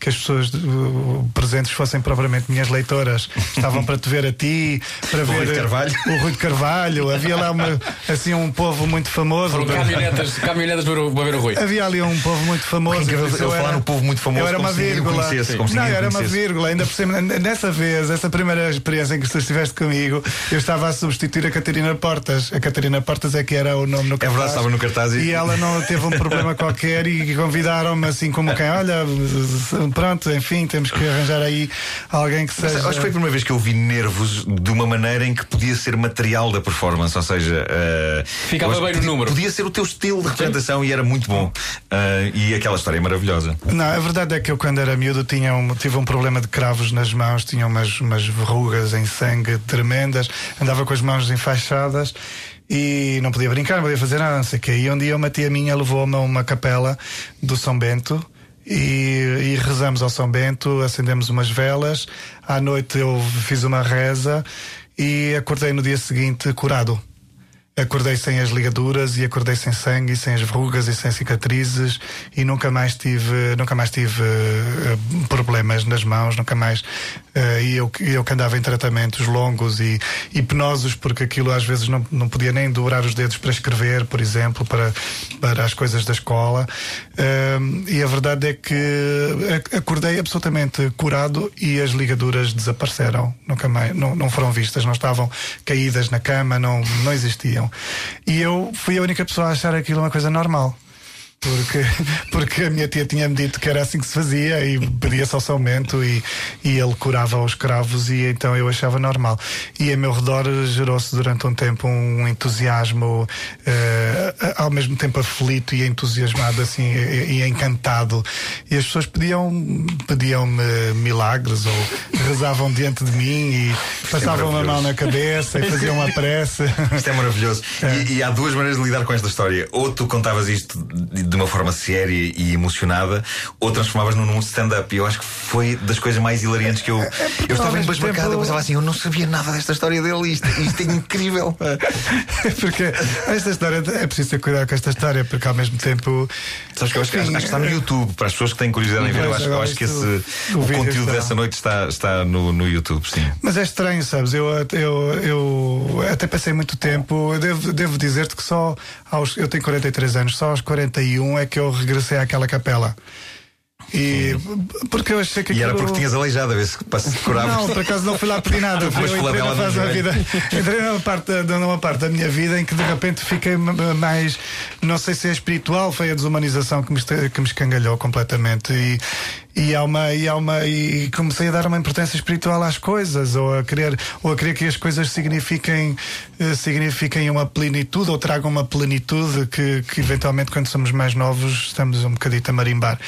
que as pessoas uh, presentes fossem propriamente minhas leitoras. Estavam para te ver a ti, para ver de Carvalho. o Rui de Carvalho. Havia lá uma, assim um povo muito famoso. Foram caminhonetas, caminhonetas para ver o- Rui. Havia ali um povo muito famoso. Eu falar era- no povo muito famoso Eu era uma vírgula. Não, eu era uma vírgula. Ainda por cima, nessa vez, essa primeira experiência em que tu estiveste comigo, eu estava a substituir a Catarina Portas. A Catarina Portas é que era o nome no cartaz. verdade, estava no cartaz e- E ela não teve um problema qualquer e convidaram-me assim como quem, olha, pronto, enfim, temos que arranjar aí alguém que Mas seja. acho que foi a primeira vez que eu vi nervos de uma maneira em que podia ser material da performance, ou seja, eh, Ficava bem que no podia- número. Podia ser o teu estilo de representação e era muito bom. Eh, e aquela história é maravilhosa. Não, a verdade é que eu, quando era miúdo, tinha um, tive um problema de cravos nas mãos, tinha umas, umas verrugas em sangue tremendas, andava com as mãos enfaixadas e não podia brincar, não podia fazer nada, não sei o quê. E um dia uma tia minha levou-me a uma capela do São Bento. E, e rezamos ao São Bento, acendemos umas velas. À noite eu fiz uma reza e acordei no dia seguinte curado. Acordei sem as ligaduras e acordei sem sangue, sem as verrugas e sem cicatrizes e nunca mais tive, nunca mais tive eh, problemas nas mãos, nunca mais. eh, e eu, eu que andava em tratamentos longos e hipnosos, porque aquilo às vezes não, não podia nem dobrar os dedos para escrever, por exemplo, para, para as coisas da escola. Eh, e a verdade é que ac- acordei absolutamente curado e as ligaduras desapareceram, nunca mais, não, não foram vistas, não estavam caídas na cama, não, não existiam. E eu fui a única pessoa a achar aquilo uma coisa normal. Porque, porque a minha tia tinha-me dito que era assim que se fazia e pedia-se ao São Bento e, e ele curava os cravos e então eu achava normal. E a meu redor gerou-se durante um tempo um entusiasmo eh, ao mesmo tempo aflito e entusiasmado assim e, e encantado. E as pessoas pediam pediam-me milagres ou rezavam diante de mim e passavam a mão na cabeça e faziam uma prece. Isto é maravilhoso. E, e há duas maneiras de lidar com esta história. Ou tu contavas isto de de uma forma séria e emocionada, ou transformavas num stand-up. E eu acho que foi das coisas mais hilariantes que eu. Eu estava ao mesmo embasbacado, tempo- eu pensava assim, eu não sabia nada desta história dele. Isto, isto é incrível. porque esta história é preciso ter cuidado com esta história, porque ao mesmo tempo. Sabes que eu acho, que- acho que está no YouTube, para as pessoas que têm curiosidade em ver. Eu acho, eu acho que esse, o conteúdo está- dessa noite está, está no, no YouTube, sim. Mas é estranho, sabes? Eu, eu, eu até passei muito tempo. Eu devo, devo dizer-te que só aos. Eu tenho 43 anos, só aos 41 é que eu regressei àquela capela. E porque eu achei que E era porque tinhas aleijado, a ver se curavas. Não, por acaso não fui lá pedir nada. Pela entrei, fase da vida, entrei numa parte, da- numa parte da minha vida em que de repente fiquei mais. Não sei se é espiritual, foi a desumanização que me, que me escangalhou completamente. E, e, há uma, e, há uma, e comecei a dar uma importância espiritual às coisas, ou a querer, ou a querer que as coisas signifiquem, eh, signifiquem uma plenitude, ou tragam uma plenitude que, que eventualmente, quando somos mais novos, estamos um bocadito a marimbar.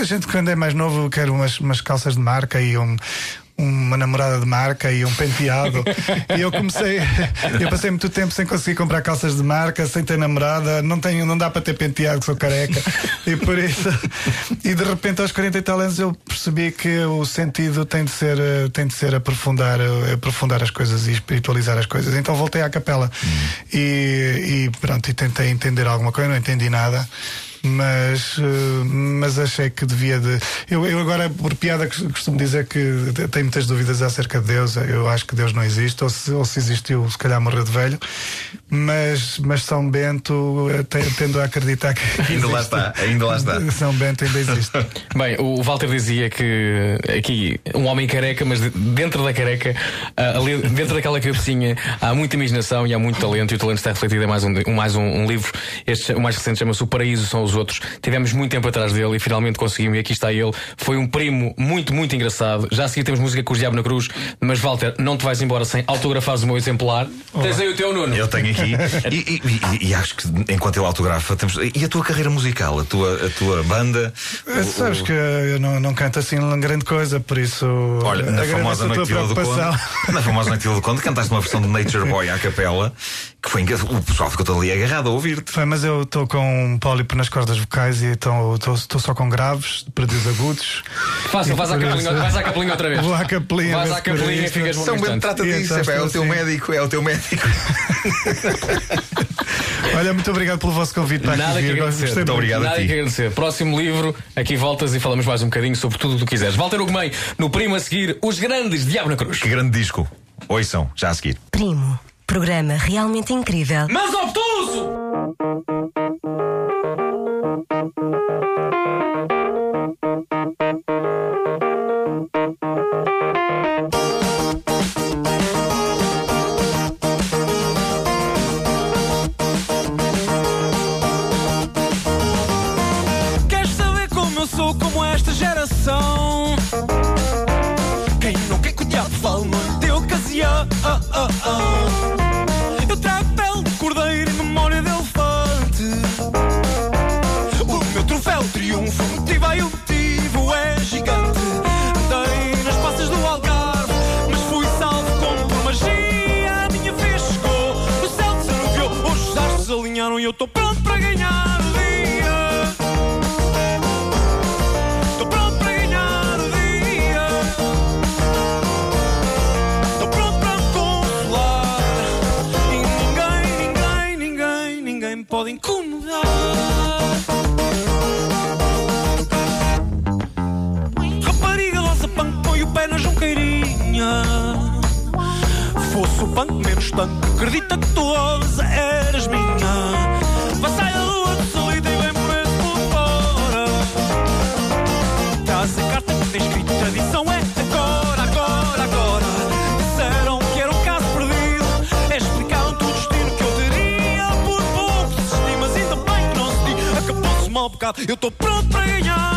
A gente, quando é mais novo, quer umas, umas calças de marca e um. Uma namorada de marca e um penteado. e eu comecei. Eu passei muito tempo sem conseguir comprar calças de marca, sem ter namorada. Não, tenho, não dá para ter penteado, que sou careca. E por isso. E de repente, aos 40 e tal anos, eu percebi que o sentido tem de ser, tem de ser aprofundar, aprofundar as coisas e espiritualizar as coisas. Então voltei à capela. E, e pronto, e tentei entender alguma coisa, não entendi nada mas, eh, mas achei que devia de. Eu, eu agora, por piada, cos- costumo dizer que tenho muitas dúvidas acerca de Deus. Eu acho que Deus não existe, ou se, ou se existiu, se calhar morreu de velho. Mas, mas São Bento te- tendo a acreditar que. Ainda lá está, ainda lá está. São Bento ainda existe. Bem, o Walter dizia que aqui um homem careca, mas de- dentro da careca, ah, ali dentro daquela cabecinha, há muita imaginação e há muito talento, e o talento está refletido em mais um, mais um, um livro. Este, o mais recente chama-se O Paraíso São os Outros. Tivemos muito tempo atrás dele e finalmente conseguimos, e aqui está ele. Foi um primo muito, muito engraçado. Já a seguir temos música com os Diabo na Cruz, mas Walter, não te vais embora sem autografares o meu exemplar. Tens aí o teu Nuno. Eu tenho aqui. E, e- e- e acho que enquanto ele autografa, temos. E a tua carreira musical, a tua, a tua banda? Eh, Sabes que eu não, não canto assim grande coisa, por isso. Olha, na famosa a tua Noite de Vila do. Conde, na famosa Vila do Conde, cantaste uma versão de Nature Boy à capela, que foi. O pessoal ficou todo ali agarrado a ouvir-te. Foi, mas eu estou com um pólipo nas cordas vocais e então estou só com graves, perdidos agudos. Fácil, vais à capelinha- isso- vais à capelinha outra vez. Vou à capelinha. Vais à capelinha e ficas bom São trata disso, então é, o estou teu assim. médico, é o teu médico. Olha, muito obrigado pelo vosso convite para Nada aqui que vir. agradecer. Gostei muito. Nada que agradecer. Próximo livro, aqui voltas e falamos mais um bocadinho sobre tudo o que tu quiseres. Walter Ugumem, no primo a seguir, Os Grandes Diabo na Cruz. Que grande disco. Ouçam, já a seguir. Primo. Programa realmente incrível. Mas obtuso! Punk menos tanto, acredita que tu rosa eras minha. Passai a lua de solida e bem por esse por fora. Traz a carta que tem escrito tradição é agora, agora, agora. Disseram que era um caso perdido. Explicaram todo o destino que eu teria. Por pouco desisti, mas ainda bem que não se. Acabou-se mal bocado. Eu estou pronto para ganhar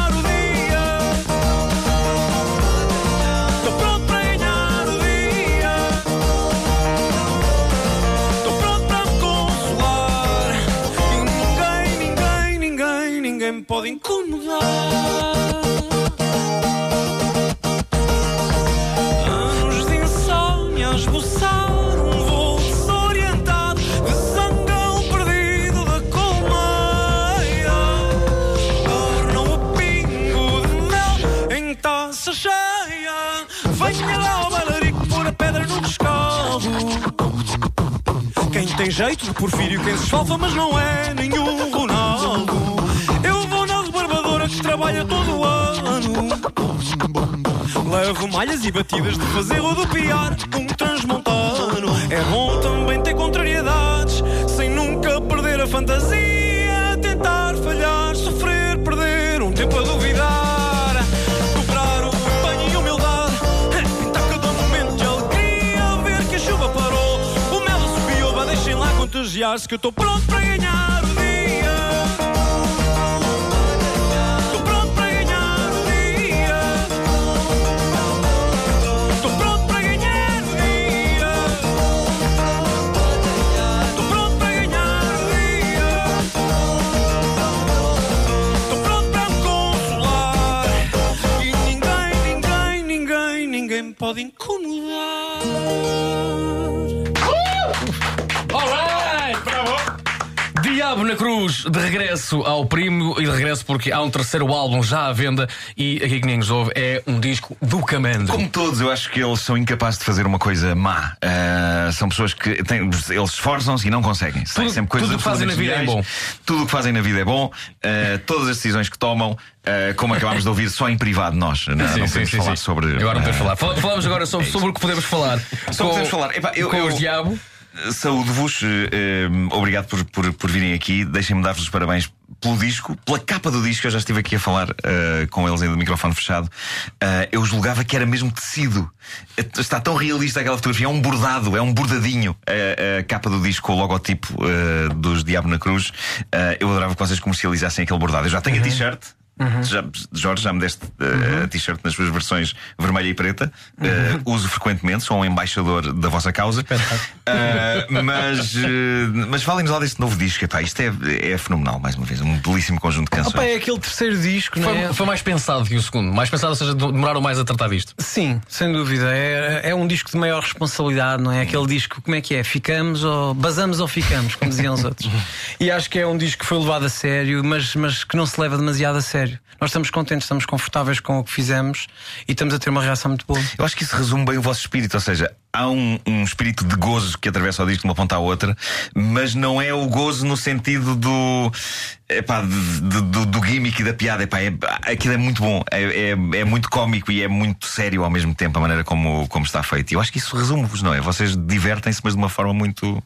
incomodar. Anos de insónia a esboçar um voo desorientado de zangão perdido da colmeia. Tornam o pingo de mel em taça cheia. Venha lá ao bailarico pôr a pedra no descalço. Quem tem jeito de Porfírio, quem se esfalfa, mas não é nenhum Ronaldo. Trabalha todo ano. Levo malhas e batidas de fazer rodopiar um transmontano. É bom também ter contrariedades, sem nunca perder a fantasia. Tentar falhar, sofrer, perder um tempo a duvidar. Contagiar-se que eu estou pronto para ganhar ninguém me Cruz, de regresso ao primo e de regresso porque há um terceiro álbum já à venda e aqui que ninguém nos ouve é um disco do Camandro. Como todos, eu acho que eles são incapazes de fazer uma coisa má. Ah, são pessoas que têm, eles esforçam-se e não conseguem. Tudo- sempre coisas tudo o que fazem na vida é absolutamente geniais. Tudo o que fazem na vida é bom. Ah, todas as decisões que tomam, ah, como acabámos de ouvir, só em privado nós. Não, Sim, não podemos sim, falar sim. sobre. Agora não podemos ah, falar. Fal- Falamos agora sobre, sobre o que podemos falar. Só podemos falar. Epá, eu- com eu- os Diabo. Saúde-vos, eh, eh, obrigado por, por, por virem aqui. Deixem-me dar-vos os parabéns pelo disco, pela capa do disco. Eu já estive aqui a falar eh, com eles ainda do microfone fechado. Eh, eu julgava que era mesmo tecido. Eh, Está tão realista aquela fotografia. É um bordado, é um bordadinho a, a capa do disco o logotipo dos Diabo na Cruz. Eu adorava que vocês comercializassem aquele bordado. Eu já tenho a t-shirt. Já, Jorge, já me deste uh, a t-shirt nas suas versões vermelha e preta. Uh, uso frequentemente, sou um embaixador da vossa causa. Uh, mas, uh, mas falem-nos lá deste novo disco. Epá, isto é, é fenomenal, mais uma vez. Um belíssimo conjunto de canções. Opa, é aquele terceiro disco, não Foi, é? foi mais pensado que o segundo. Mais pensado, ou seja, demoraram mais a tratar disto. Sim, sem dúvida. É, é um disco de maior responsabilidade, não é? Aquele disco, como é que é? Ficamos ou basamos ou ficamos, como diziam os outros. E acho que é um disco que foi levado a sério, mas, mas que não se leva demasiado a sério. Nós estamos contentes, estamos confortáveis com o que fizemos e estamos a ter uma reação muito boa. Eu acho que isso resume bem o vosso espírito, ou seja, há um, um espírito de gozo que atravessa o disco de uma ponta à outra, mas não é o gozo no sentido do. Epá, de- do, do gimmick e da piada. Epá, é, aquilo é muito bom, é, é, é muito cómico e é muito sério ao mesmo tempo a maneira como, como está feito. E eu acho que isso resume-vos, não é? Vocês divertem-se, mas de uma forma muito.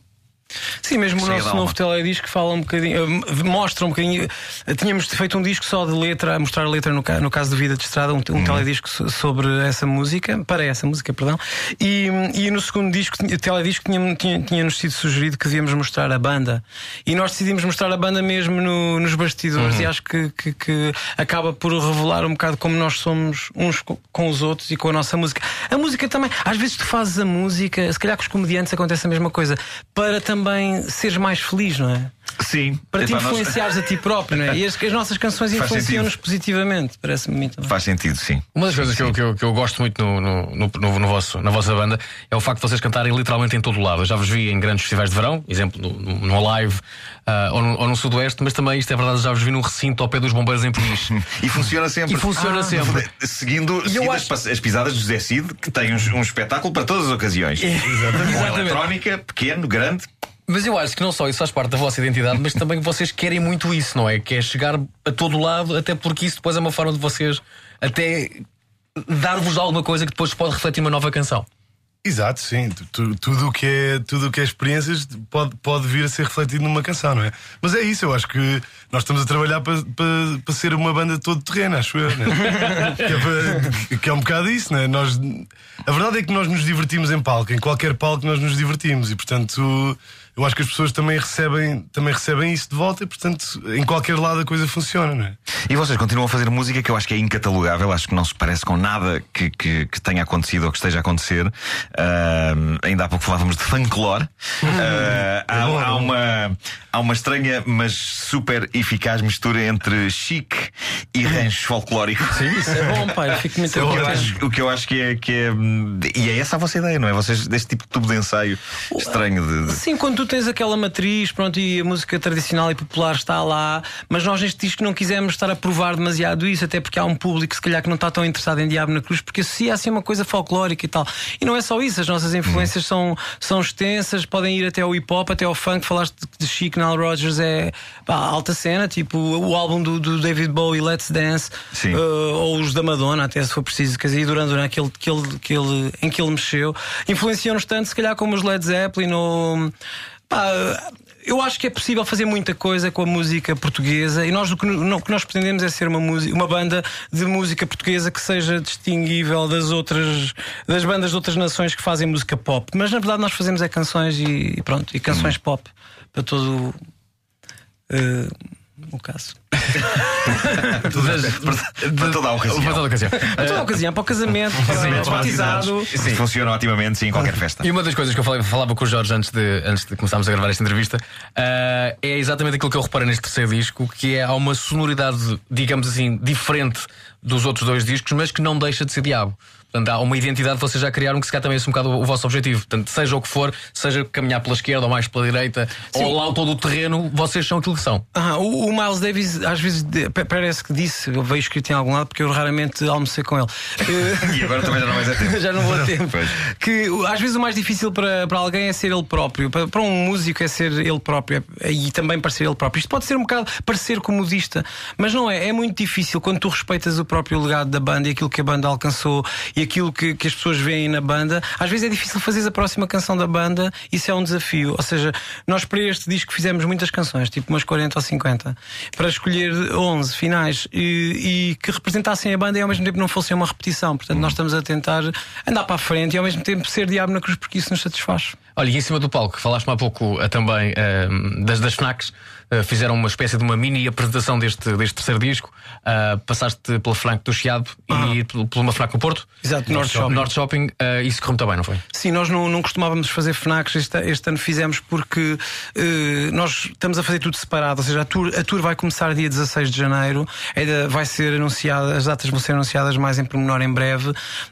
Sim, mesmo o nosso novo teledisco fala um bocadinho, eh, mostra um bocadinho. eh, Tínhamos feito um disco só de letra, a mostrar a letra no, no caso de Vida de Estrada, um, um Uhum. teledisco so- sobre essa música, para essa música, perdão. E, e no segundo disco, tinha- teledisco, tinha- tinha- tinha-nos sido sugerido que devíamos mostrar a banda. E nós decidimos mostrar a banda mesmo no- nos bastidores, Uhum. e acho que, que- que acaba por revelar um bocado como nós somos uns co- com os outros e com a nossa música. A música também, às vezes tu fazes a música, se calhar com os comediantes acontece a mesma coisa, para também seres mais feliz, não é? Sim. Para te nós- influenciares a ti próprio, não é? E as, as nossas canções influenciam-nos positivamente, parece-me também. Faz sentido, sim. Uma das coisas que eu, que, eu, que eu gosto muito no, no, no, no- no vosso, na vossa banda é o facto de vocês cantarem literalmente em todo o lado. Eu já vos vi em grandes festivais de verão, exemplo, no, no, no Live ah, ou, no, ou no Sudoeste, mas também, isto é verdade, já vos vi num recinto ao pé dos bombeiros em Peniche. E funciona sempre. E funciona Ah, sempre. Seguindo, eu seguindo acho- as, as pisadas de José Cid, que tem um, um espetáculo para todas as ocasiões. Exatamente. Com eletrónica, pequeno, grande. Mas eu acho que não só isso faz parte da vossa identidade, mas também vocês querem muito isso, não é? Que é chegar a todo lado, até porque isso depois é uma forma de vocês até dar-vos alguma coisa que depois pode refletir uma nova canção. Exato, sim. Tu- tu- tudo o que é, tudo o que é experiências pode, pode vir a ser refletido numa canção, não é? Mas é isso, eu acho que nós estamos a trabalhar para, para, para ser uma banda todo terreno, acho eu. Né? que, é para- que é um bocado isso, né? Nós, a verdade é que nós nos divertimos em palco, em qualquer palco nós nos divertimos e, portanto, eu acho que as pessoas também recebem, também recebem isso de volta e, portanto, em qualquer lado a coisa funciona, não é? E vocês continuam a fazer música que eu acho que é incatalogável, acho que não se parece com nada que, que, que tenha acontecido ou que esteja a acontecer. Ahm, ainda há pouco falávamos de folclore. Ah, há, há uma, há uma estranha, mas super eficaz mistura entre chique e rancho folclórico. Sim, isso é bom, pai. Fico muito o, que eu acho, o que eu acho que é, que é. E é essa a vossa ideia, não é? Vocês, deste tipo de tubo de ensaio estranho de. Sim, quando tu tens aquela matriz, pronto, e a música tradicional e popular está lá, mas nós neste disco não quisemos estar a provar demasiado isso, até porque há um público se calhar que não está tão interessado em Diabo na Cruz, porque associa assim uma coisa folclórica e tal. E não é só isso, as nossas influências são, são extensas, podem ir até ao hip hop, até ao funk. Falaste de, Chic Nile Rodgers, é pá, alta cena, tipo o álbum do, do David Bowie, Let's Dance, eh, ou os da Madonna, até se for preciso, quer dizer, e Duran Duran, aquele, aquele, aquele, em que ele mexeu, influenciam-nos tanto, se calhar, como os Led Zeppelin ou. Pá, eu acho que é possível fazer muita coisa com a música portuguesa e nós o que, o que nós pretendemos é ser uma, música, uma banda de música portuguesa que seja distinguível das outras das bandas de outras nações que fazem música pop. Mas na verdade nós fazemos é canções e, e pronto, e canções pop para todo eh, o caso. para toda a ocasião. Para toda a ocasião. Para toda a ocasião, para o casamento, para o batizado. Sim, funciona otimamente, sim, em qualquer festa. E uma das coisas que eu falei- falava com o Jorge antes de, antes de começarmos a gravar esta entrevista ah, é exatamente aquilo que eu reparo neste terceiro disco, que é há uma sonoridade, digamos assim, diferente dos outros dois discos, mas que não deixa de ser diabo. Portanto, há uma identidade que vocês já criaram que se calhar também é um bocado o vosso objetivo. Portanto, seja o que for, seja caminhar pela esquerda ou mais pela direita, ou lá ao todo o terreno, vocês são aquilo que são. Ah, o, o Miles Davis às vezes parece que disse, eu vejo escrito em algum lado porque eu raramente almocei com ele. E agora também já não vais a tempo. já não vou a tempo. Que às vezes o mais difícil para, para alguém é ser ele próprio. Para, para um músico é ser ele próprio é- e também parecer ele próprio. Isto pode ser um bocado parecer como modista, mas não é. É muito difícil quando tu respeitas o próprio legado da banda e aquilo que a banda alcançou e aquilo que, que as pessoas veem na banda, às vezes é difícil fazer a próxima canção da banda, isso é um desafio. Ou seja, nós para este disco fizemos muitas canções, tipo umas 40 ou 50, para escolher 11 finais e, e que representassem a banda e ao mesmo tempo não fossem uma repetição. Portanto, nós estamos a tentar andar para a frente e ao mesmo tempo ser diabo na cruz porque isso nos satisfaz. Olha, e em cima do palco, falaste-me há pouco eh, também eh, das, das FNACs, fizeram uma espécie de uma mini apresentação deste, deste terceiro disco. Ah, passaste pela FNAC do Chiado e pel- por uma FNAC no Porto. Exato, Norte Shopping. Norte Shopping. Ah, isso correu muito bem, não foi? Sim, nós não, não costumávamos fazer FNACs, este, este ano fizemos porque eh, nós estamos a fazer tudo separado, ou seja, a tour, a tour vai começar dia 16 de janeiro, ainda vai ser anunciada, as datas vão ser anunciadas mais em pormenor em breve.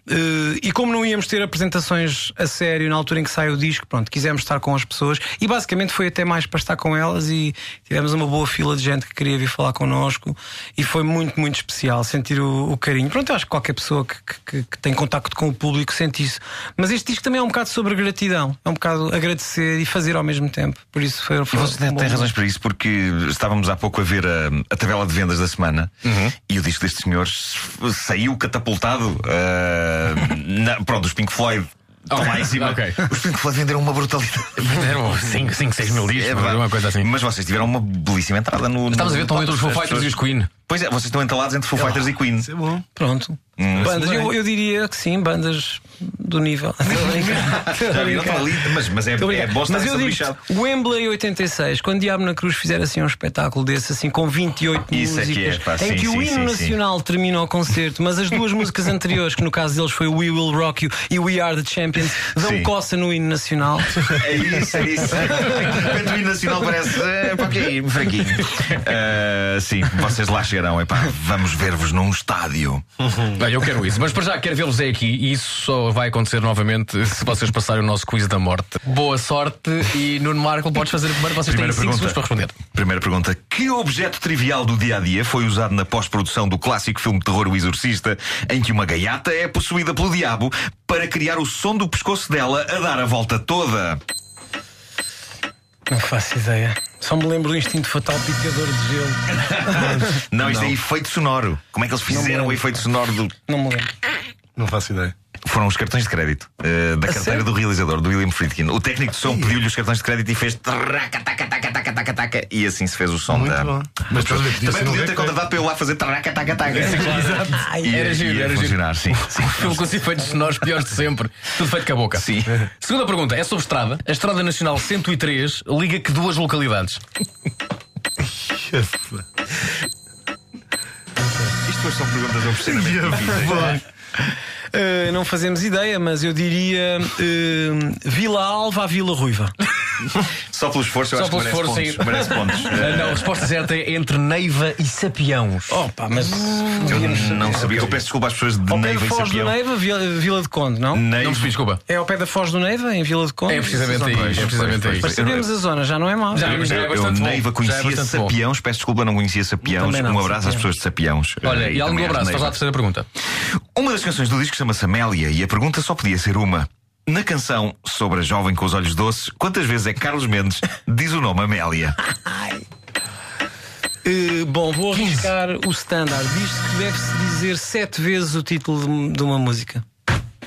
Eh, e como não íamos ter apresentações a sério na altura em que sai o disco, pronto, quisemos estar com as pessoas e basicamente foi até mais para estar com elas e tivemos uma boa fila de gente que queria vir falar connosco e foi muito, muito especial sentir o, o carinho. Pronto, eu acho que qualquer pessoa que, que- que tem contacto com o público sente isso. Mas este disco também é um bocado sobre gratidão, é um bocado agradecer e fazer ao mesmo tempo. Por isso foi. Foi você tem, um tem razões para isso, porque estávamos há pouco a ver a, a tabela de vendas da semana e o disco deste senhor saiu catapultado. ah, na- pronto, os Pink Floyd. Estão lá em cima. ok. Os Pink Floyd venderam uma brutalidade. Venderam 5, 6 mil discos, É uma coisa assim. Mas vocês tiveram uma belíssima entrada no. Estamos no a ver, estão entre os Foo Fighters pessoas- e os Queen. Pois é, vocês estão entalados entre Foo Fighters e Queen. Isso é bom. Pronto. Hum. Bandas, eu, eu diria que sim, bandas do nível. Já viram? Mas, mas é, é bom estar Mas eu digo, lixado. Wembley 86, quando Diabo na Cruz fizer assim um espetáculo desse, assim com 28 Isso é que músicas, é, pá, em sim, que o sim, hino sim, nacional termina o concerto, mas as duas músicas anteriores, que no caso deles foi We Will Rock You e We Are the Champions, dão Sim. coça no hino nacional. É isso, é isso. O hino nacional parece. É, pá, que é fraquinho. Ah, sim, vocês lá chegarão. Epá, vamos ver-vos num estádio. Olha, eu quero isso. Mas para já quero vê-los aqui e isso só vai acontecer novamente se vocês passarem o nosso quiz da morte. Boa sorte e Nuno Marco, podes fazer primeiro. Vocês Primeira têm 5 pergunta. segundos para responder. Primeira pergunta: Que objeto trivial do dia a dia foi usado na pós-produção do clássico filme de terror O Exorcista, em que uma gaiata é possuída pelo diabo para criar o som do pescoço dela a dar a volta toda? Não faço ideia. Só me lembro do instinto fatal picador de gelo. Não, isto é efeito sonoro. Como é que eles fizeram o efeito sonoro do. Não me lembro. Não faço ideia. Foram os cartões de crédito eh, da carteira do realizador, do William Friedkin. O técnico de som pediu-lhe os cartões de crédito e fez traca, taca, taca, taca, taca, taca, e assim se fez o som Muito da. bom. Mas estás a ver, Também podia ter contratado para eu lá fazer traca, taca, taca. Ai, E era ia- giro, era giro. funcionar, sim. sim. Filme com os efeitos sonoros piores de sempre. Tudo feito com a boca. Sim. Segunda pergunta é sobre estrada. A Estrada Nacional 103 liga que duas localidades? Isto hoje são perguntas difíceis. Uh, não fazemos ideia, mas eu diria uh, Vila Alva à Vila Ruiva. Só pelo esforço, eu Só acho que pelo merece esforço, pontos. Merece pontos. Ah, Não, a resposta certa é entre Neiva e Sapiãos. Oh, pá, mas. Eu não sabia. Eu peço desculpa às pessoas de Ao pé Neiva da e Foz do Sapião. Neiva, Vila, Vila de Conde, não? Neiva. Não percebi, desculpa. É ao pé da Foz do Neiva, em Vila de Conde? É precisamente aí. É precisamente aí. Mas sabemos a zona, já não é mau. Já, Eu, já é eu, bastante bom. Neiva Já é conhecia bastante bom. Sapiãos, peço desculpa, não conhecia Sapiãos. Também não, um abraço às pessoas de Sapiãos. Olha, Eh, e algum também às abraço, faz lá a Neivas. terceira pergunta. Uma das canções do disco chama-se Amélia e a pergunta só podia ser uma. Na canção sobre a jovem com os olhos doces, quantas vezes é que Carlos Mendes diz o nome Amélia? Uh, bom, vou arriscar o standard. Diz-se que deve-se dizer sete vezes o título de, de uma música.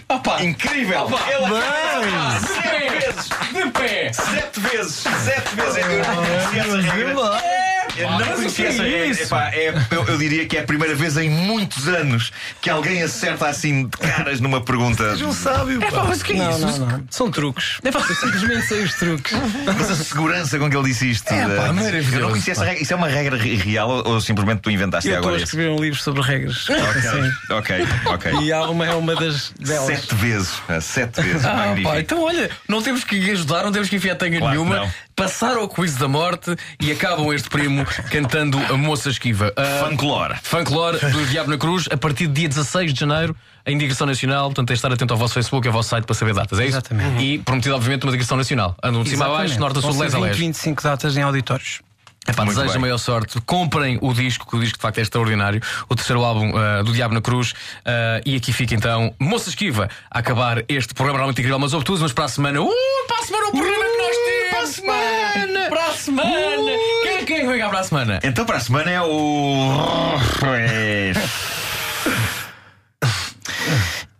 Opa, incrível! Ele acaba- De pé! De pé! Sete vezes! Sete vezes! Eu não conhecia essa regra. Eu não conhecia é essa regra. isso? Epá, é- eu, eu diria que é a primeira vez em muitos anos que alguém acerta assim de caras numa pergunta. Seja um sábio, É pá, pá. mas o que é não, isso? não, não. São truques. Eu simplesmente sei os truques. Mas a segurança com que ele disse isto. É, pá, eh, maravilhoso, Eu não conhecia essa pá. regra. Isso é uma regra re- real ou, ou simplesmente tu inventaste Eu estou a agora? isso? escrever um livro sobre regras. Sim. Ok, ok. E há uma, é uma das delas. Sete vezes. pá, Sete vezes. Ah, pá, então olha, não temos que ajudar, não temos que enfiar tanga Claro nenhuma. não. Passaram ao quiz da morte e acabam este primo cantando a moça esquiva. Ah, Fancolore. Fancolore do Diabo na Cruz, a partir do dia 16 de janeiro, em digressão nacional. Portanto, é estar atento ao vosso Facebook e ao vosso site para saber datas, é isso? Exatamente. E prometido, obviamente, uma digressão nacional. Andam de cima a baixo, norte a sul, leste a 20, leste. 25 datas em auditórios. Epá, Muito desejo a bem. maior sorte. Comprem o disco, que o disco de facto é extraordinário. O terceiro álbum ah, do Diabo na Cruz. Ah, e aqui fica então Moça Esquiva a acabar este programa realmente incrível, mas obtuso. Mas para a semana, uh, para a semana o programa semana! Para a semana! Quem, quem vai cá para a semana? Então para a semana é o.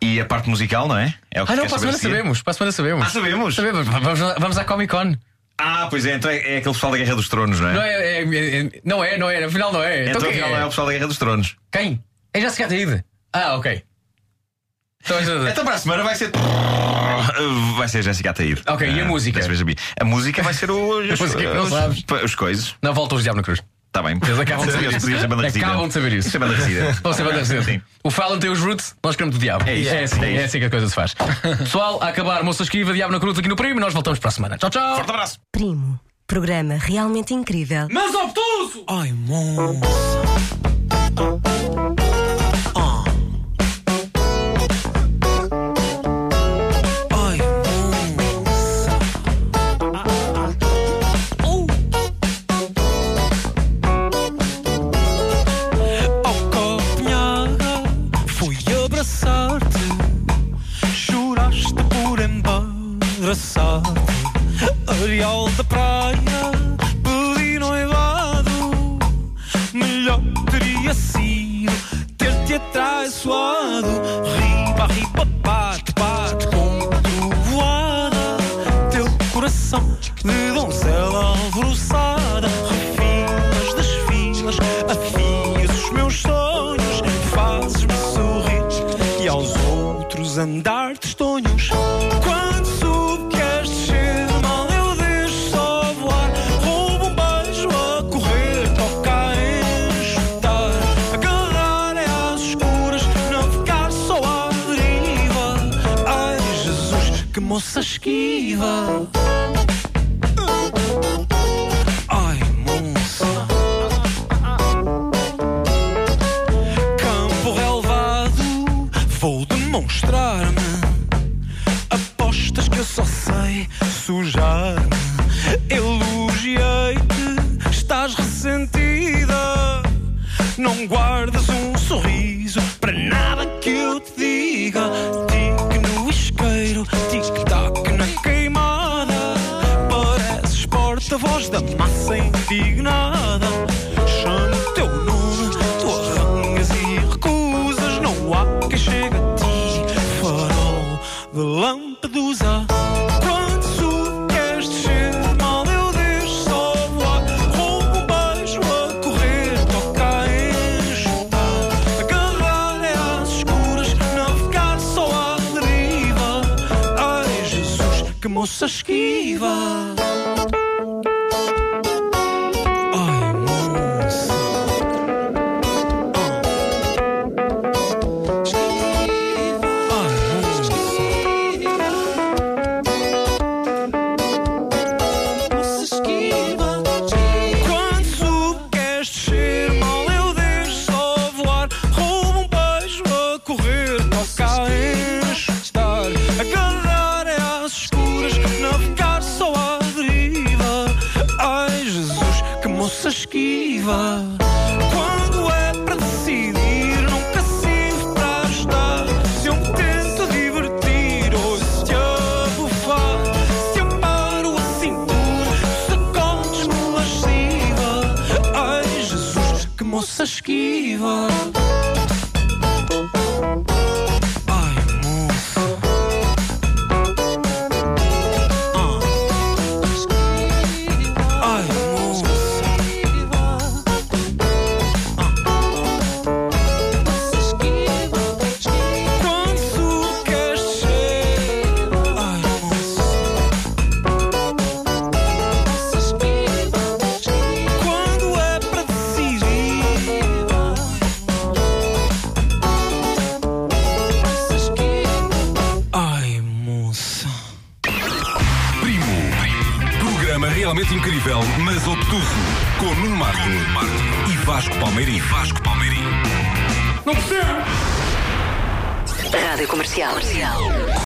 E a parte musical, não é? é o que Ah, não, para a semana saber a seguir? sabemos. Para a semana sabemos. Ah, sabemos? Sabemos. Vamos, vamos à Comic Con. Ah, pois é, então é, é aquele pessoal da Guerra dos Tronos, não é? Não é, é, é- não é, não é, afinal não é. Então, quem afinal, é o pessoal da Guerra dos Tronos. Quem? É Jessica Ataíde. Ah, ok. Então, Então para a semana vai ser. Vai ser a Jéssica Ataíde. Ok, e a Ah, música? a, a música vai ser o. A música que não os, sabes. os coisas. Não volta os Diabo na Cruz. Está bem. Eles acabam de saber isso. Acabam de saber isso. Isso é banda residente. Vão ser banda residente. Sim. O Fallon tem os roots, nós queremos o diabo. É isso, é, assim, é é, assim que a coisa se faz. Pessoal, a acabar, moça esquiva, diabo na cruz aqui no primo e nós voltamos para a semana. Tchau, tchau. Forte abraço. Primo. Programa realmente incrível. Mas obtuso! Ai, moço. Jesus, que moça esquiva.